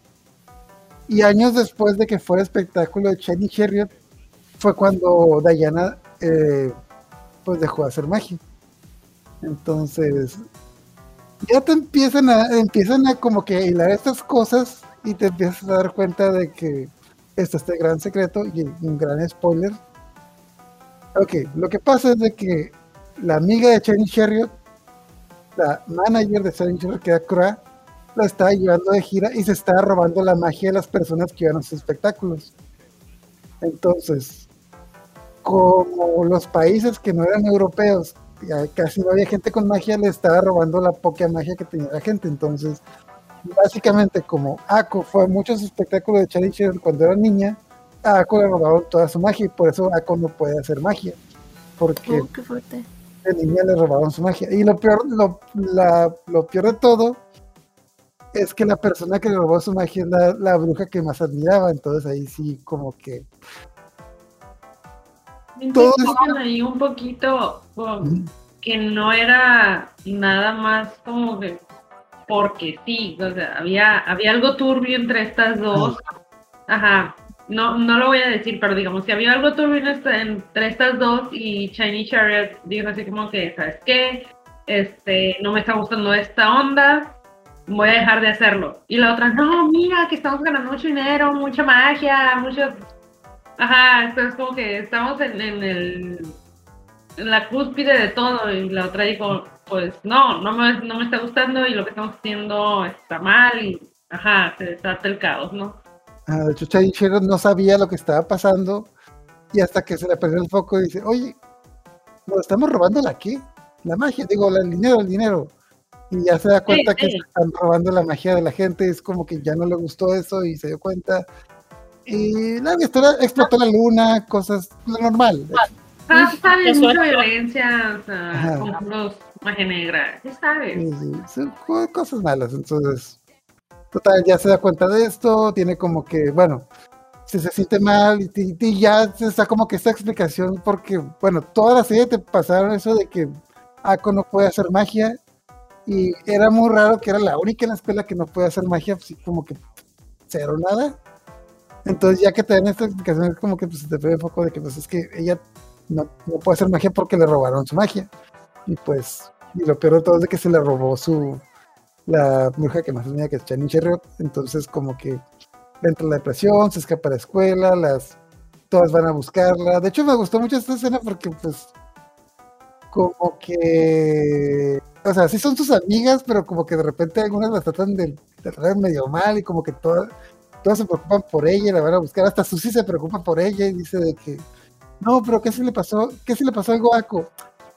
Y años después de que fuera espectáculo de Shiny Chariot, fue cuando Diana eh, pues dejó de hacer magia. Entonces, ya te empiezan a, empiezan a como que hilar estas cosas y te empiezas a dar cuenta de que está este gran secreto y un gran spoiler. Ok, lo que pasa es de que la amiga de Shiny Chariot, la manager de Shiny Chariot, que era Cra, la estaba llevando de gira y se estaba robando la magia de las personas que iban a sus espectáculos. Entonces, como los países que no eran europeos, casi no había gente con magia, le estaba robando la poca magia que tenía la gente. Entonces, básicamente, como Ako fue a muchos espectáculos de Charlie cuando era niña, a Ako le robaron toda su magia y por eso Ako no puede hacer magia. Porque Oh, qué fuerte. de niña le robaron su magia. Y lo peor, lo, la- lo peor de todo es que la persona que le robó su magia es la, la bruja que más admiraba. Entonces ahí sí como que todo ahí un poquito que no era nada más como que porque sí, o sea, había, había algo turbio entre estas dos. Ajá, no, no lo voy a decir, pero digamos que había algo turbio entre estas dos y Shiny Chariot dijo así como que, ¿sabes qué? Este, no me está gustando esta onda, voy a dejar de hacerlo. Y la otra, no, mira, que estamos ganando mucho dinero, mucha magia, mucho... Ajá, entonces como que estamos en, en el en la cúspide de todo y la otra dijo, pues no, no me, no me está gustando y lo que estamos haciendo está mal y ajá, se desata el caos, ¿no? Ah, de hecho, no sabía lo que estaba pasando y hasta que se le perdió el foco dice, oye, nos estamos robando la qué? La magia, digo, el dinero, el dinero. Y ya se da cuenta que sí. se están robando la magia de la gente, es como que ya no le gustó eso y se dio cuenta. Y la historia explotó la luna, cosas, lo normal. Ah, sabes, mucha violencia, o sea, puros magia negra, ya sabes. Sí, sí, son co- cosas malas. Entonces, total, ya se da cuenta de esto, tiene como que, bueno, si se siente mal y, y- y ya se está como que esta explicación, porque, bueno, toda la serie te pasaron eso de que Ako no puede hacer magia y era muy raro que era la única en la escuela que no puede hacer magia, así como que cero nada. Entonces, ya que te dan esta explicación, es como que pues, se te ve el foco de que pues es que ella no, no puede hacer magia porque le robaron su magia. Y pues, y lo peor de todo es de que se le robó su la bruja que más tenía que es Channing Cherriot. Entonces, como que entra la depresión, se escapa de la escuela, las todas van a buscarla. De hecho, me gustó mucho esta escena porque, pues, como que, o sea, sí son sus amigas, pero como que de repente algunas las tratan de, de tratar medio mal y como que todas, todas se preocupan por ella la van a buscar. Hasta Susi se preocupa por ella y dice de que, no, pero ¿qué si le pasó? ¿Qué si le pasó algo a Ako?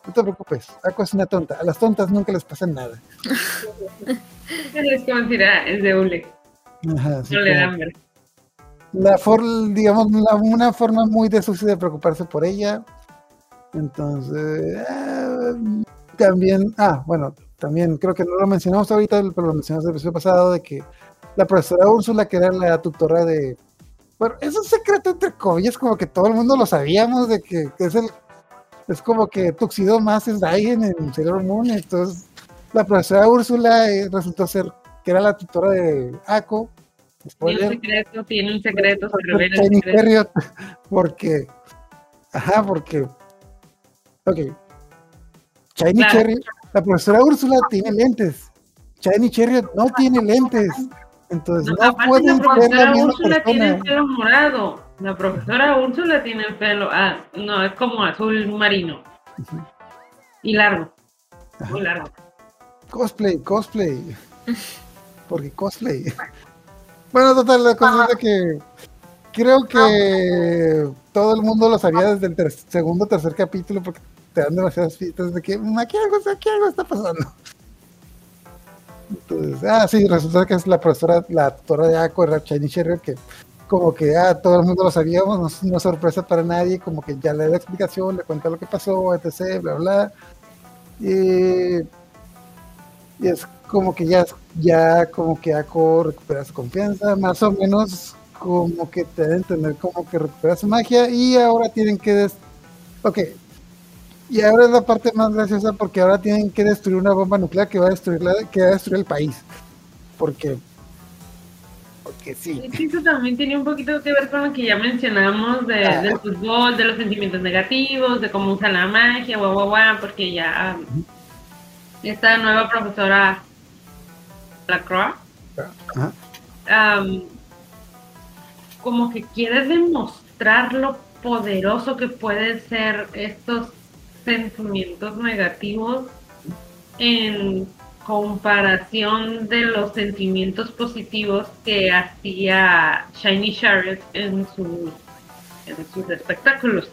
No te preocupes, Ako es una tonta. A las tontas nunca les pasa nada. Es como decir, es de hule, Ajá, así no le da hambre. la for, digamos, la- una forma muy de Susi de preocuparse por ella. Entonces, ah, también, ah, bueno, también creo que no lo mencionamos ahorita, pero lo mencionamos el episodio pasado, de que la profesora Úrsula, que era la tutora de, bueno, es un secreto entre comillas, como que todo el mundo lo sabíamos, de que es el, es como que Tuxedo más es Daigen en Sailor Moon, entonces la profesora Úrsula eh, resultó ser que era la tutora de Ako, Tiene un secreto, tiene un secreto, se revela el secreto. Porque, ajá, porque, ok, Shiny Claro. Cherry, la profesora Úrsula tiene lentes, Shiny Chariot no tiene lentes, entonces No, la ser la profesora Úrsula tiene el pelo morado. La profesora Úrsula tiene el pelo, ah, no, es como azul marino. Y largo. Muy largo. Cosplay, cosplay, porque cosplay. Bueno, total, la cosa es que creo que todo el mundo lo sabía desde el ter- segundo o tercer capítulo porque te dan demasiadas pistas de que "Mm, aquí algo, aquí algo está pasando. Entonces, ah, sí, resulta que es la profesora, la tutora de era Shiny Sherrill, que como que ah, todo el mundo lo sabíamos, no una sorpresa para nadie, como que ya le da la explicación, le cuenta lo que pasó, etc., bla, bla. Y, es como que ya, ya como que Ako recupera su confianza, más o menos como que te da a entender como que recupera su magia y ahora tienen que... Des ok, y ahora es la parte más graciosa porque ahora tienen que destruir una bomba nuclear que va a destruir, la, que va a destruir el país. Porque... Porque sí. Es que Eso también tenía un poquito que ver con lo que ya mencionamos de, Ah. del fútbol, de los sentimientos negativos, de cómo usan la magia, guau, guau, guau, porque ya um, esta nueva profesora, la Croix, um, como que quiere demostrar lo poderoso que pueden ser estos sentimientos negativos en comparación de los sentimientos positivos que hacía Shiny Chariot en sus, espectáculos.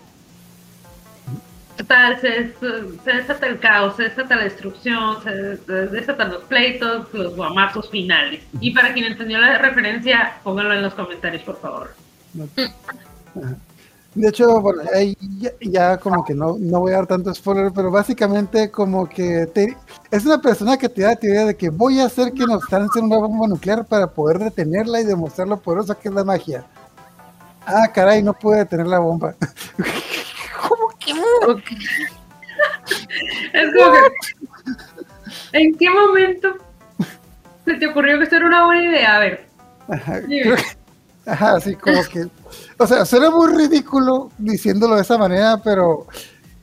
Total, se, desata el caos, se desata la destrucción, se, desatan los pleitos, los guamazos finales. Y para quien entendió la referencia, pónganlo en los comentarios, por favor. De hecho, bueno, ahí ya, ya como que no, no voy a dar tanto spoiler, pero básicamente como que te- es una persona que te da la teoría de que voy a hacer que nos lancen una bomba nuclear para poder detenerla y demostrar lo poderosa que es la magia. Ah, caray, no puede detener la bomba. ¿Cómo que? Es como que, ¿En qué momento se te ocurrió que esto era una buena idea? A ver, Ajá, Dime. creo que- ajá, así como que, o sea, suena muy ridículo diciéndolo de esa manera, pero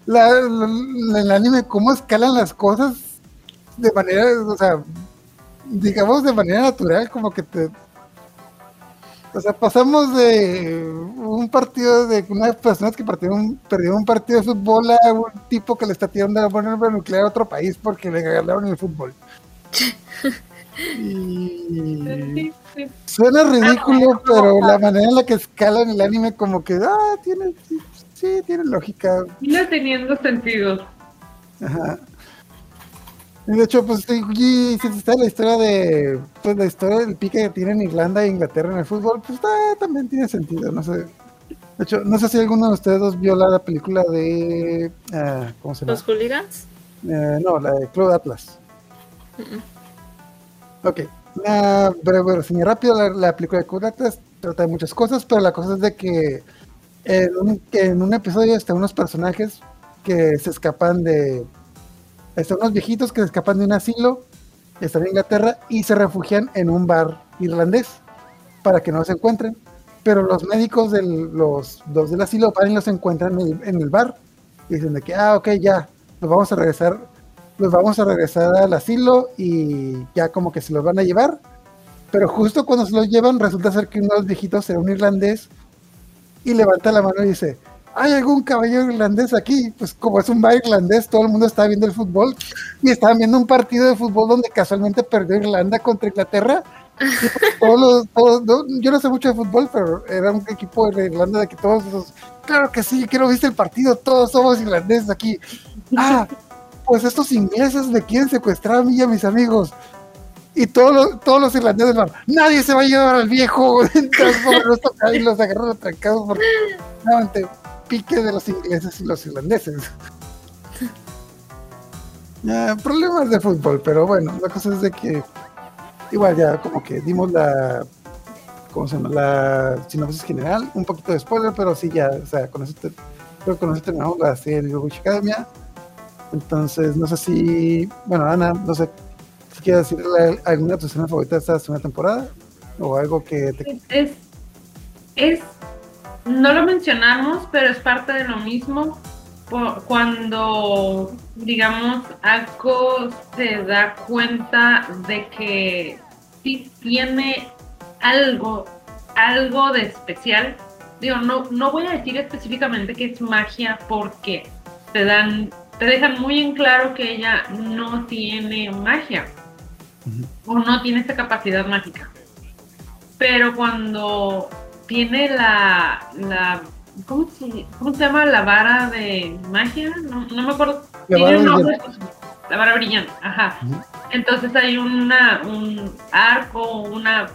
la, la- el anime, cómo escalan las cosas de manera, o sea, digamos de manera natural, como que te. O sea, pasamos de un partido de unas personas que perdieron perdieron un partido de fútbol a un tipo que le está tirando la bomba nuclear a otro país porque le ganaron el fútbol. Y suena ridículo, pero la manera en la que escalan el anime como que ah, tiene sí, tiene lógica. Sigue teniendo sentido. Ajá. Y de hecho, pues y, si está la historia de pues la historia del pique que tienen Irlanda e Inglaterra en el fútbol, pues está, también tiene sentido, no sé. De hecho, no sé si alguno de ustedes dos vio la, película de ah, ¿cómo se llama? ¿Los hooligans? Eh, no, la de Club Atlas. Ok, una breve reseña rápida. La, la película de Club Atlas trata de muchas cosas, pero la cosa es de que en un, episodio están unos personajes que se escapan de. Están unos viejitos que se escapan de un asilo, están en Inglaterra y se refugian en un bar irlandés para que no se encuentren. Pero los médicos de los dos del asilo van y los encuentran en el bar y dicen de que, ah, ok, ya, nos vamos a regresar, los vamos a regresar al asilo y ya como que se los van a llevar. Pero justo cuando se los llevan, resulta ser que uno de los viejitos era un irlandés y levanta la mano y dice, ¿hay algún caballero irlandés aquí? Pues como es un bar irlandés, todo el mundo estaba viendo el fútbol y estaban viendo un partido de fútbol donde casualmente perdió Irlanda contra Inglaterra. Y pues, todos los, todos, no, yo no sé mucho de fútbol, pero era un equipo de Irlanda de que todos claro que sí, quiero viste el partido, todos somos irlandeses aquí. Ah, pues estos ingleses me quieren secuestrar a mí y a mis amigos y todos los, todos los irlandeses van, nadie se va a llevar al viejo, y los agarraron trancados porque ante pique de los ingleses y los irlandeses. Ya, problemas de fútbol, pero bueno, la cosa es de que igual ya como que dimos la ¿cómo se llama? la sinopsis general, un poquito de spoiler, pero sí ya, o sea, con eso, te, creo que con eso terminamos la serie de Witch Academia. Entonces, no sé si, bueno, Ana, no sé ¿Quieres decirle alguna de tus escenas favoritas de esta segunda temporada? ¿O algo que te... Es, es, no lo mencionamos, pero es parte de lo mismo. Cuando, digamos, Alco se da cuenta de que sí tiene algo, algo de especial. Digo, no, no voy a decir específicamente que es magia porque te dan, te dejan muy en claro que ella no tiene magia o no tiene esta capacidad mágica. Pero cuando tiene la, la ¿cómo, se, ¿cómo se llama? La vara de magia, no, no me acuerdo. La vara, nombre, la vara brillante, ajá. Entonces hay una, un arco, una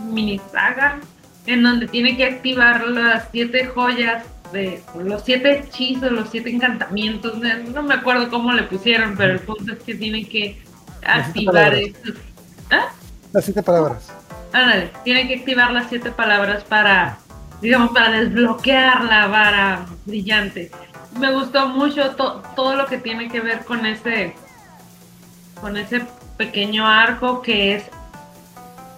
mini saga en donde tiene que activar las siete joyas de los siete hechizos, los siete encantamientos, no me acuerdo cómo le pusieron, pero el punto es que tiene que activar. ¿Ah? Las siete palabras. Ándale, tiene que activar las siete palabras para, digamos, para desbloquear la vara brillante. Me gustó mucho todo lo que tiene que ver con ese, con ese pequeño arco que es,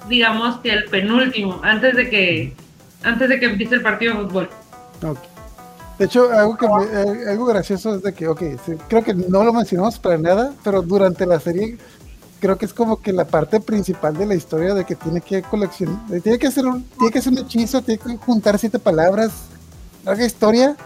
digamos, que el penúltimo, antes de que, antes de que empiece el partido de fútbol. De hecho, algo, que eh, algo gracioso es de que, ok, creo que no lo mencionamos para nada, pero durante la serie creo que es como que la parte principal de la historia de que tiene que coleccionar, tiene que hacer un, tiene que hacer un hechizo, tiene que juntar siete palabras, larga historia,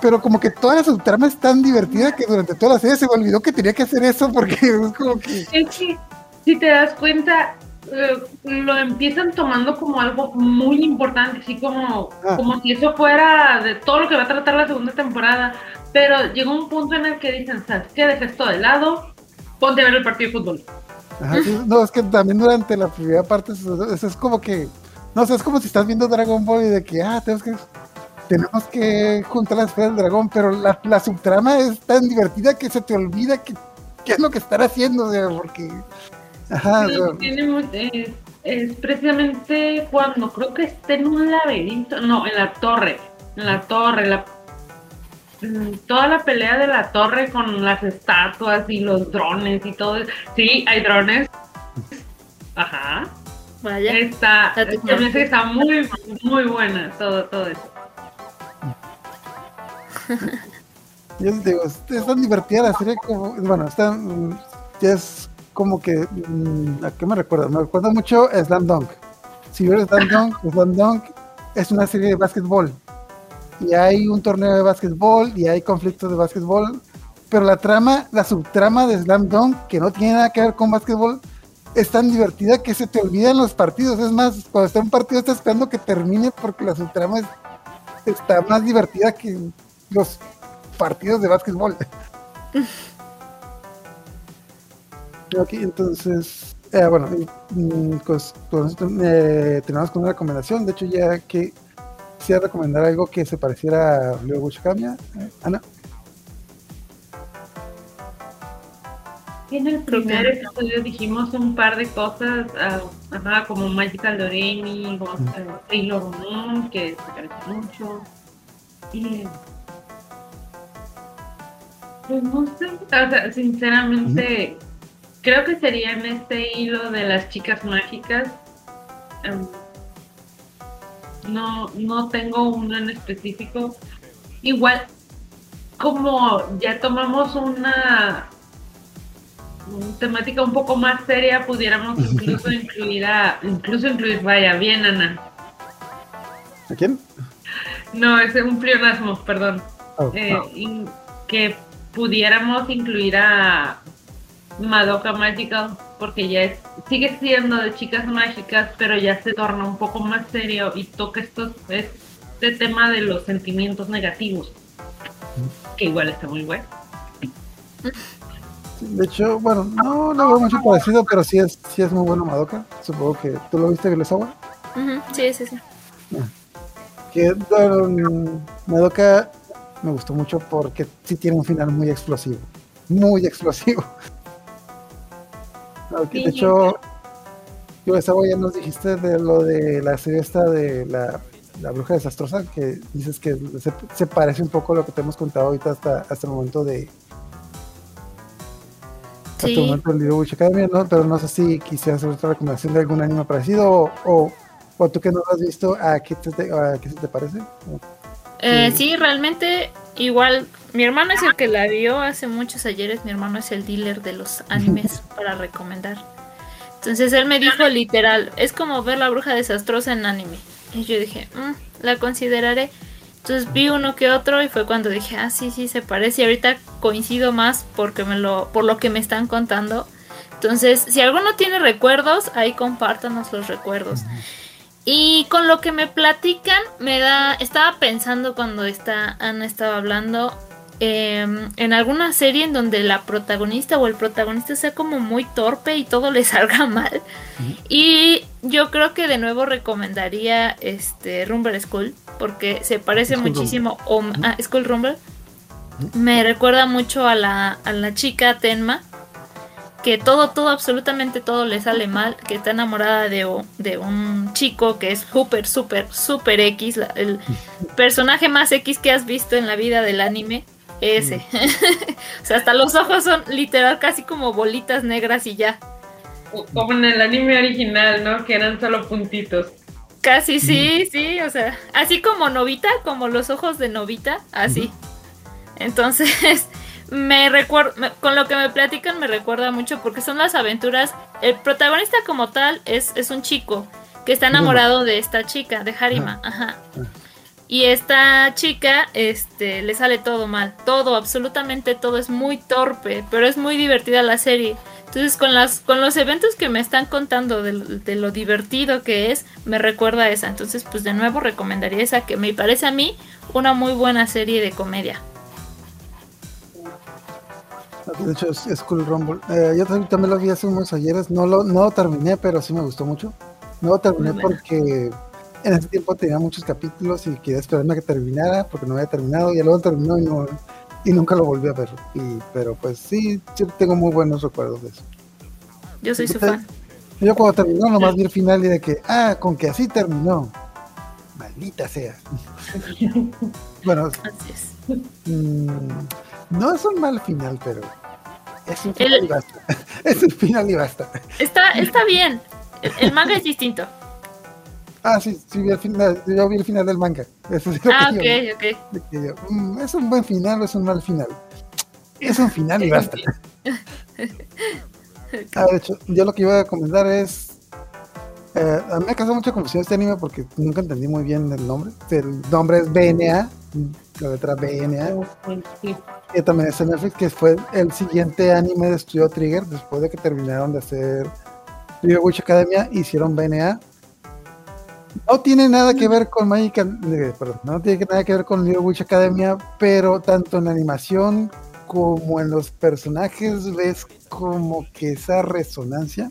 pero como que toda la subtrama es tan divertida que durante toda la serie se me olvidó que tenía que hacer eso porque es como que... Es que, si te das cuenta, eh, lo empiezan tomando como algo muy importante, así como, ah. como si eso fuera de todo lo que va a tratar la segunda temporada, pero llega un punto en el que dicen, ¿sabes qué? Deja esto de lado, ponte a ver el partido de fútbol. no, es que también durante la primera parte eso, es como que, no sé, es como si estás viendo Dragon Ball y de que, ah, tenemos que, tenemos que juntar las esferas del dragón, pero la, la, subtrama es tan divertida que se te olvida que, qué es lo que están haciendo, porque... Ajá, es, precisamente cuando creo que está en un laberinto, no, en la torre, en la torre, la Mm, toda la pelea de la torre con las estatuas y los drones y todo. Sí, hay drones. Ajá. Vaya. Está, está muy, muy buena todo, todo eso. Yo digo, es tan divertida la serie como, bueno, está, ya es como que, mm, ¿a qué me recuerda? Me recuerda mucho a Slam Dunk. Si ves Slam Dunk, Slam Dunk es una serie de básquetbol. Y hay un torneo de básquetbol y hay conflictos de básquetbol. Pero la trama, la subtrama de Slam Dunk, que no tiene nada que ver con básquetbol, es tan divertida que se te olvidan los partidos. Es más, cuando está en un partido estás esperando que termine porque la subtrama es- está más divertida que los partidos de básquetbol. ok, entonces, eh, bueno, mm, con esto, eh, terminamos con una recomendación. De hecho, ya que quisiera recomendar algo que se pareciera a Leo Bushkamia. Eh, Ana, En el primer episodio dijimos un par de cosas, ah, ajá, como Magical Doremi, como, eh, Sailor Moon, que se parece mucho. Y, pues no sé, o sea, sinceramente, creo que sería en este hilo de las chicas mágicas. Em, no, no tengo uno en específico. Igual, como ya tomamos una una temática un poco más seria, pudiéramos incluso incluir a, incluso incluir, vaya, bien Ana. ¿a quién? No, es un pleonasmo, perdón. Oh, Eh, no. in- que pudiéramos incluir a Madoka Magical, porque ya es, sigue siendo de chicas mágicas, pero ya se torna un poco más serio y toca estos, este tema de los sentimientos negativos, que igual está muy bueno. De hecho, bueno, no lo veo mucho parecido, pero sí es, sí es muy bueno Madoka. Supongo que tú lo viste, Glesawa. Ujú, Sí, sí, sí. Que bueno, Madoka me gustó mucho porque sí tiene un final muy explosivo. Muy explosivo. De hecho, Glesawa ya nos dijiste de lo de la serie esta de la, la bruja desastrosa, que dices que se, se parece un poco a lo que te hemos contado ahorita hasta, hasta el momento de, hasta el momento del Witch Academia, ¿no? Pero no sé si quisieras hacer otra recomendación de algún anime parecido o, o, o tú que no lo has visto, ¿a qué, te, a qué se te parece? Eh, Sí. realmente igual. Mi hermano es el que la vio hace muchos ayeres. Mi hermano es el dealer de los animes para recomendar. Entonces él me dijo literal, es como ver la bruja desastrosa en anime. Y yo dije, "Mm, la consideraré. Entonces vi uno que otro y fue cuando dije, ah, sí, sí, se parece. Y ahorita coincido más porque me lo, por lo que me están contando. Entonces, si alguno tiene recuerdos, ahí compártanos los recuerdos. Y con lo que me platican, me da. Estaba pensando cuando está, Ana estaba hablando. em, en alguna serie en donde la protagonista o el protagonista sea como muy torpe y todo le salga mal. Y yo creo que de nuevo recomendaría este Rumble School. Porque se parece School muchísimo. o- ah, School Rumble. Me recuerda mucho a la, a la chica Tenma que todo, todo, absolutamente todo le sale mal, que está enamorada de, de un chico que es súper, súper, súper X, la- el personaje más X que has visto en la vida del anime, ese. o sea, hasta los ojos son literal casi como bolitas negras y ya. Como en el anime original, ¿no? Que eran solo puntitos. Casi sí, sí, o sea, así como Novita, como los ojos de Novita, así. Entonces, me recuerda, con lo que me platican me recuerda mucho porque son las aventuras, el protagonista como tal es, es un chico que está enamorado de esta chica, de Harima, ajá. Y esta chica, este, le sale todo mal, todo, absolutamente todo, es muy torpe, pero es muy divertida la serie. Entonces, con, las, con los eventos que me están contando de, lo- de lo divertido que es, me recuerda a esa. Entonces, pues de nuevo recomendaría esa que me parece a mí una muy buena serie de comedia. De hecho, es, es Cool Rumble. Eh, yo también, lo vi hace unos ayeres. No lo, no lo terminé, pero sí me gustó mucho. No lo terminé porque en ese tiempo tenía muchos capítulos y quería esperarme a que terminara porque no había terminado. Y luego terminó y, no, y nunca lo volví a ver. Y, pero pues sí, sí tengo muy buenos recuerdos de eso. Yo soy su fan. Yo cuando terminó, nomás vi el final y de que, ah, con que así terminó. Maldita sea. bueno, Así es. mm, no es un mal final, pero es un El- final y basta. es un final y basta. Está, está bien. El, el manga es distinto. Ah, sí, sí, vi el final, yo vi el final del manga. Eso es lo Ah, que ok, yo, ok. yo, mm, ¿Es un buen final o es un mal final? Es un final y basta. Ah, de hecho, yo lo que iba a comentar es. eh, a mí me causa mucha confusión este anime porque nunca entendí muy bien el nombre. El nombre es BNA, la letra BNA, Sí. que también es en Netflix, que fue el siguiente anime de Studio Trigger después de que terminaron de hacer Little Witch Academia, hicieron BNA. No tiene nada que ver con Magic, eh, perdón, no tiene nada que ver con Little Witch Academia, pero tanto en la animación como en los personajes ves como que esa resonancia.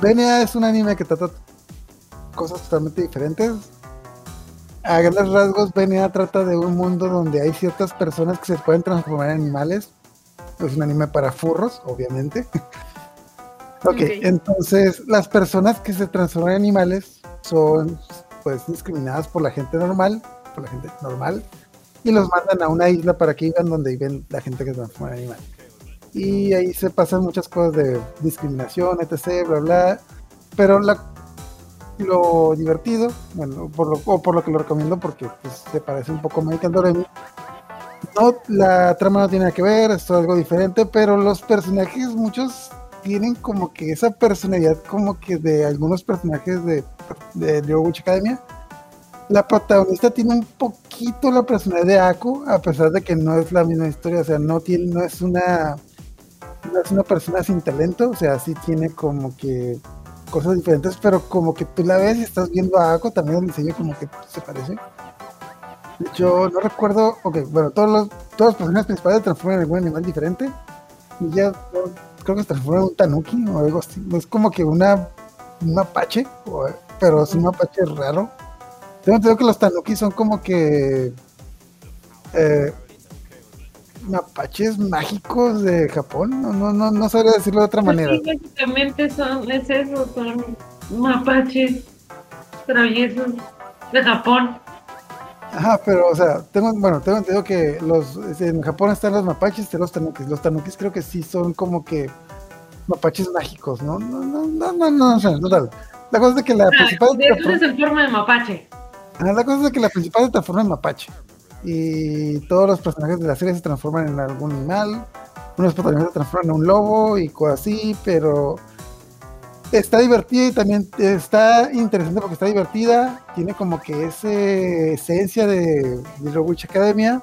BNA es un anime que trata cosas totalmente diferentes. A grandes rasgos, BNA trata de un mundo donde hay ciertas personas que se pueden transformar en animales. Es un anime para furros, obviamente. ok, Ok. entonces las personas que se transforman en animales son pues discriminadas por la gente normal, por la gente normal, y los mandan a una isla para que vivan donde viven la gente que se transforma en animal. Y ahí se pasan muchas cosas de discriminación, etc., bla, bla. Pero la, lo divertido, bueno, por lo, o por lo que lo recomiendo, porque pues, se parece un poco a American Doremi. No, la trama no tiene nada que ver, es algo diferente, pero los personajes, muchos tienen como que esa personalidad, como que de algunos personajes de, de Witch Academia. La protagonista tiene un poquito la personalidad de Ako, a pesar de que no es la misma historia, o sea, no tiene, no es una no es una persona sin talento, o sea, sí tiene como que cosas diferentes, pero como que tú la ves y estás viendo a Ako, también el diseño como que se parece. Yo no recuerdo, ok, bueno, todos los, todos los personajes principales transforman en algún animal diferente, y ya creo que se transforman en un tanuki o algo así, es como que una, un mapache, pero es un mapache raro. Tengo entendido que los tanuki son como que eh, mapaches mágicos de Japón. No, no, no, no sabría decirlo de otra manera. Sí, básicamente son, es eso, son mapaches traviesos de Japón. Ajá, pero, o sea, tengo, bueno, tengo entendido que los, en Japón están los mapaches y los tanukis. Los tanukis creo que sí son como que mapaches mágicos, ¿no? No, no, no, no, no, o sea, total. La cosa es de que la Ah, principal, de es en forma de mapache. La cosa es de que la principal se transforma en mapache. Y todos los personajes de la serie se transforman en algún animal. Unos protagonistas se transforman en un lobo y cosas así, pero está divertida y también está interesante porque está divertida. Tiene como que esa esencia de Little Witch Academia,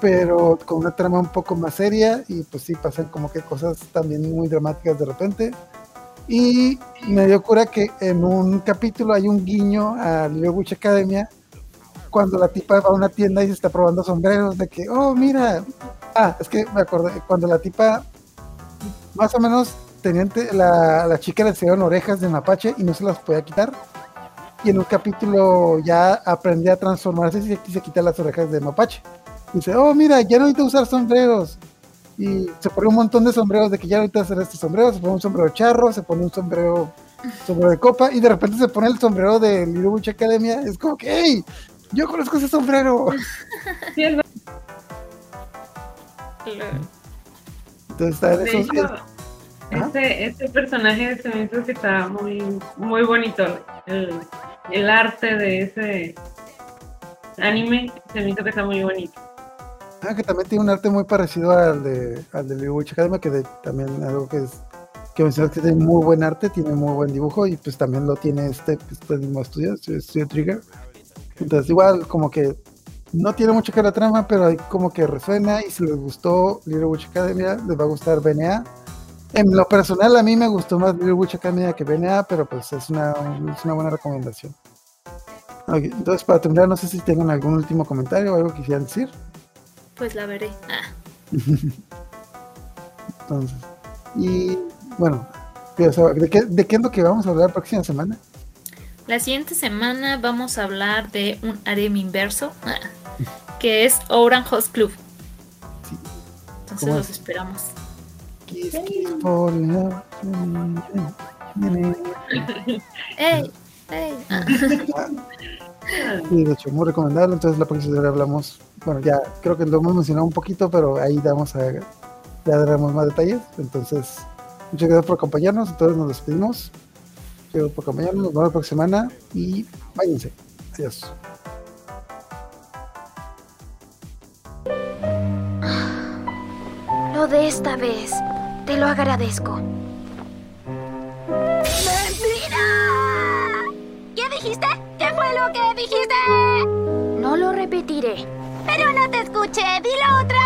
pero con una trama un poco más seria. Y pues sí, pasan como que cosas también muy dramáticas de repente. Y me dio cura que en un capítulo hay un guiño a Little Witch Academia cuando la tipa va a una tienda y se está probando sombreros de que, oh, mira. Ah, es que me acordé, cuando la tipa más o menos tenían te- la, la chica le enseñaron orejas de mapache y no se las podía quitar. Y en un capítulo ya aprendí a transformarse y se, y se quita las orejas de mapache. Dice, oh, mira, ya no necesito usar sombreros. Y se pone un montón de sombreros de que ya no necesito hacer este sombrero. Se pone un sombrero charro, se pone un sombrero, sombrero de copa y de repente se pone el sombrero de Little Witch Academia. Es como que, hey, yo conozco ese sombrero. Sí, es verdad. Entonces está en esos- hecho, este, este personaje se me hizo que está muy, muy bonito. El, el arte de ese anime se me hizo que está muy bonito. Ah, que también tiene un arte muy parecido al de, al de Witch Academia, que de- también algo que es que mencionas que tiene muy buen arte, tiene muy buen dibujo y pues también lo tiene este, este mismo estudio, Studio Trigger. Entonces igual como que no tiene mucho que la trama, pero ahí como que resuena y si les gustó Little Witch Academia, les va a gustar BNA. En lo personal a mí me gustó más Little Witch Academia que BNA, pero pues es una, es una buena recomendación. Entonces para terminar, no sé si tengan algún último comentario o algo que quisieran decir. Pues la veré. Ah. Entonces, y bueno, ¿de qué, ¿de qué es lo que vamos a hablar la próxima semana? La siguiente semana vamos a hablar de un harem inverso, ah, que es Oran Host Club. Sí. Entonces ¿Cómo los es? esperamos. Kiss, kiss, in love. ¡Ey! ¡Ey! Ah. Sí, de hecho, muy recomendable. Entonces, la próxima semana hablamos. Bueno, ya creo que lo hemos mencionado un poquito, pero ahí damos a. Ya daremos más detalles. Entonces, muchas gracias por acompañarnos. Entonces, nos despedimos. Gracias por acompañarnos. Nos vemos la próxima semana y váyanse. Adiós. Lo de esta vez. Te lo agradezco. ¡Mentira! ¿Qué dijiste? ¿Qué fue lo que dijiste? No lo repetiré. Pero no te escuché. Dilo otra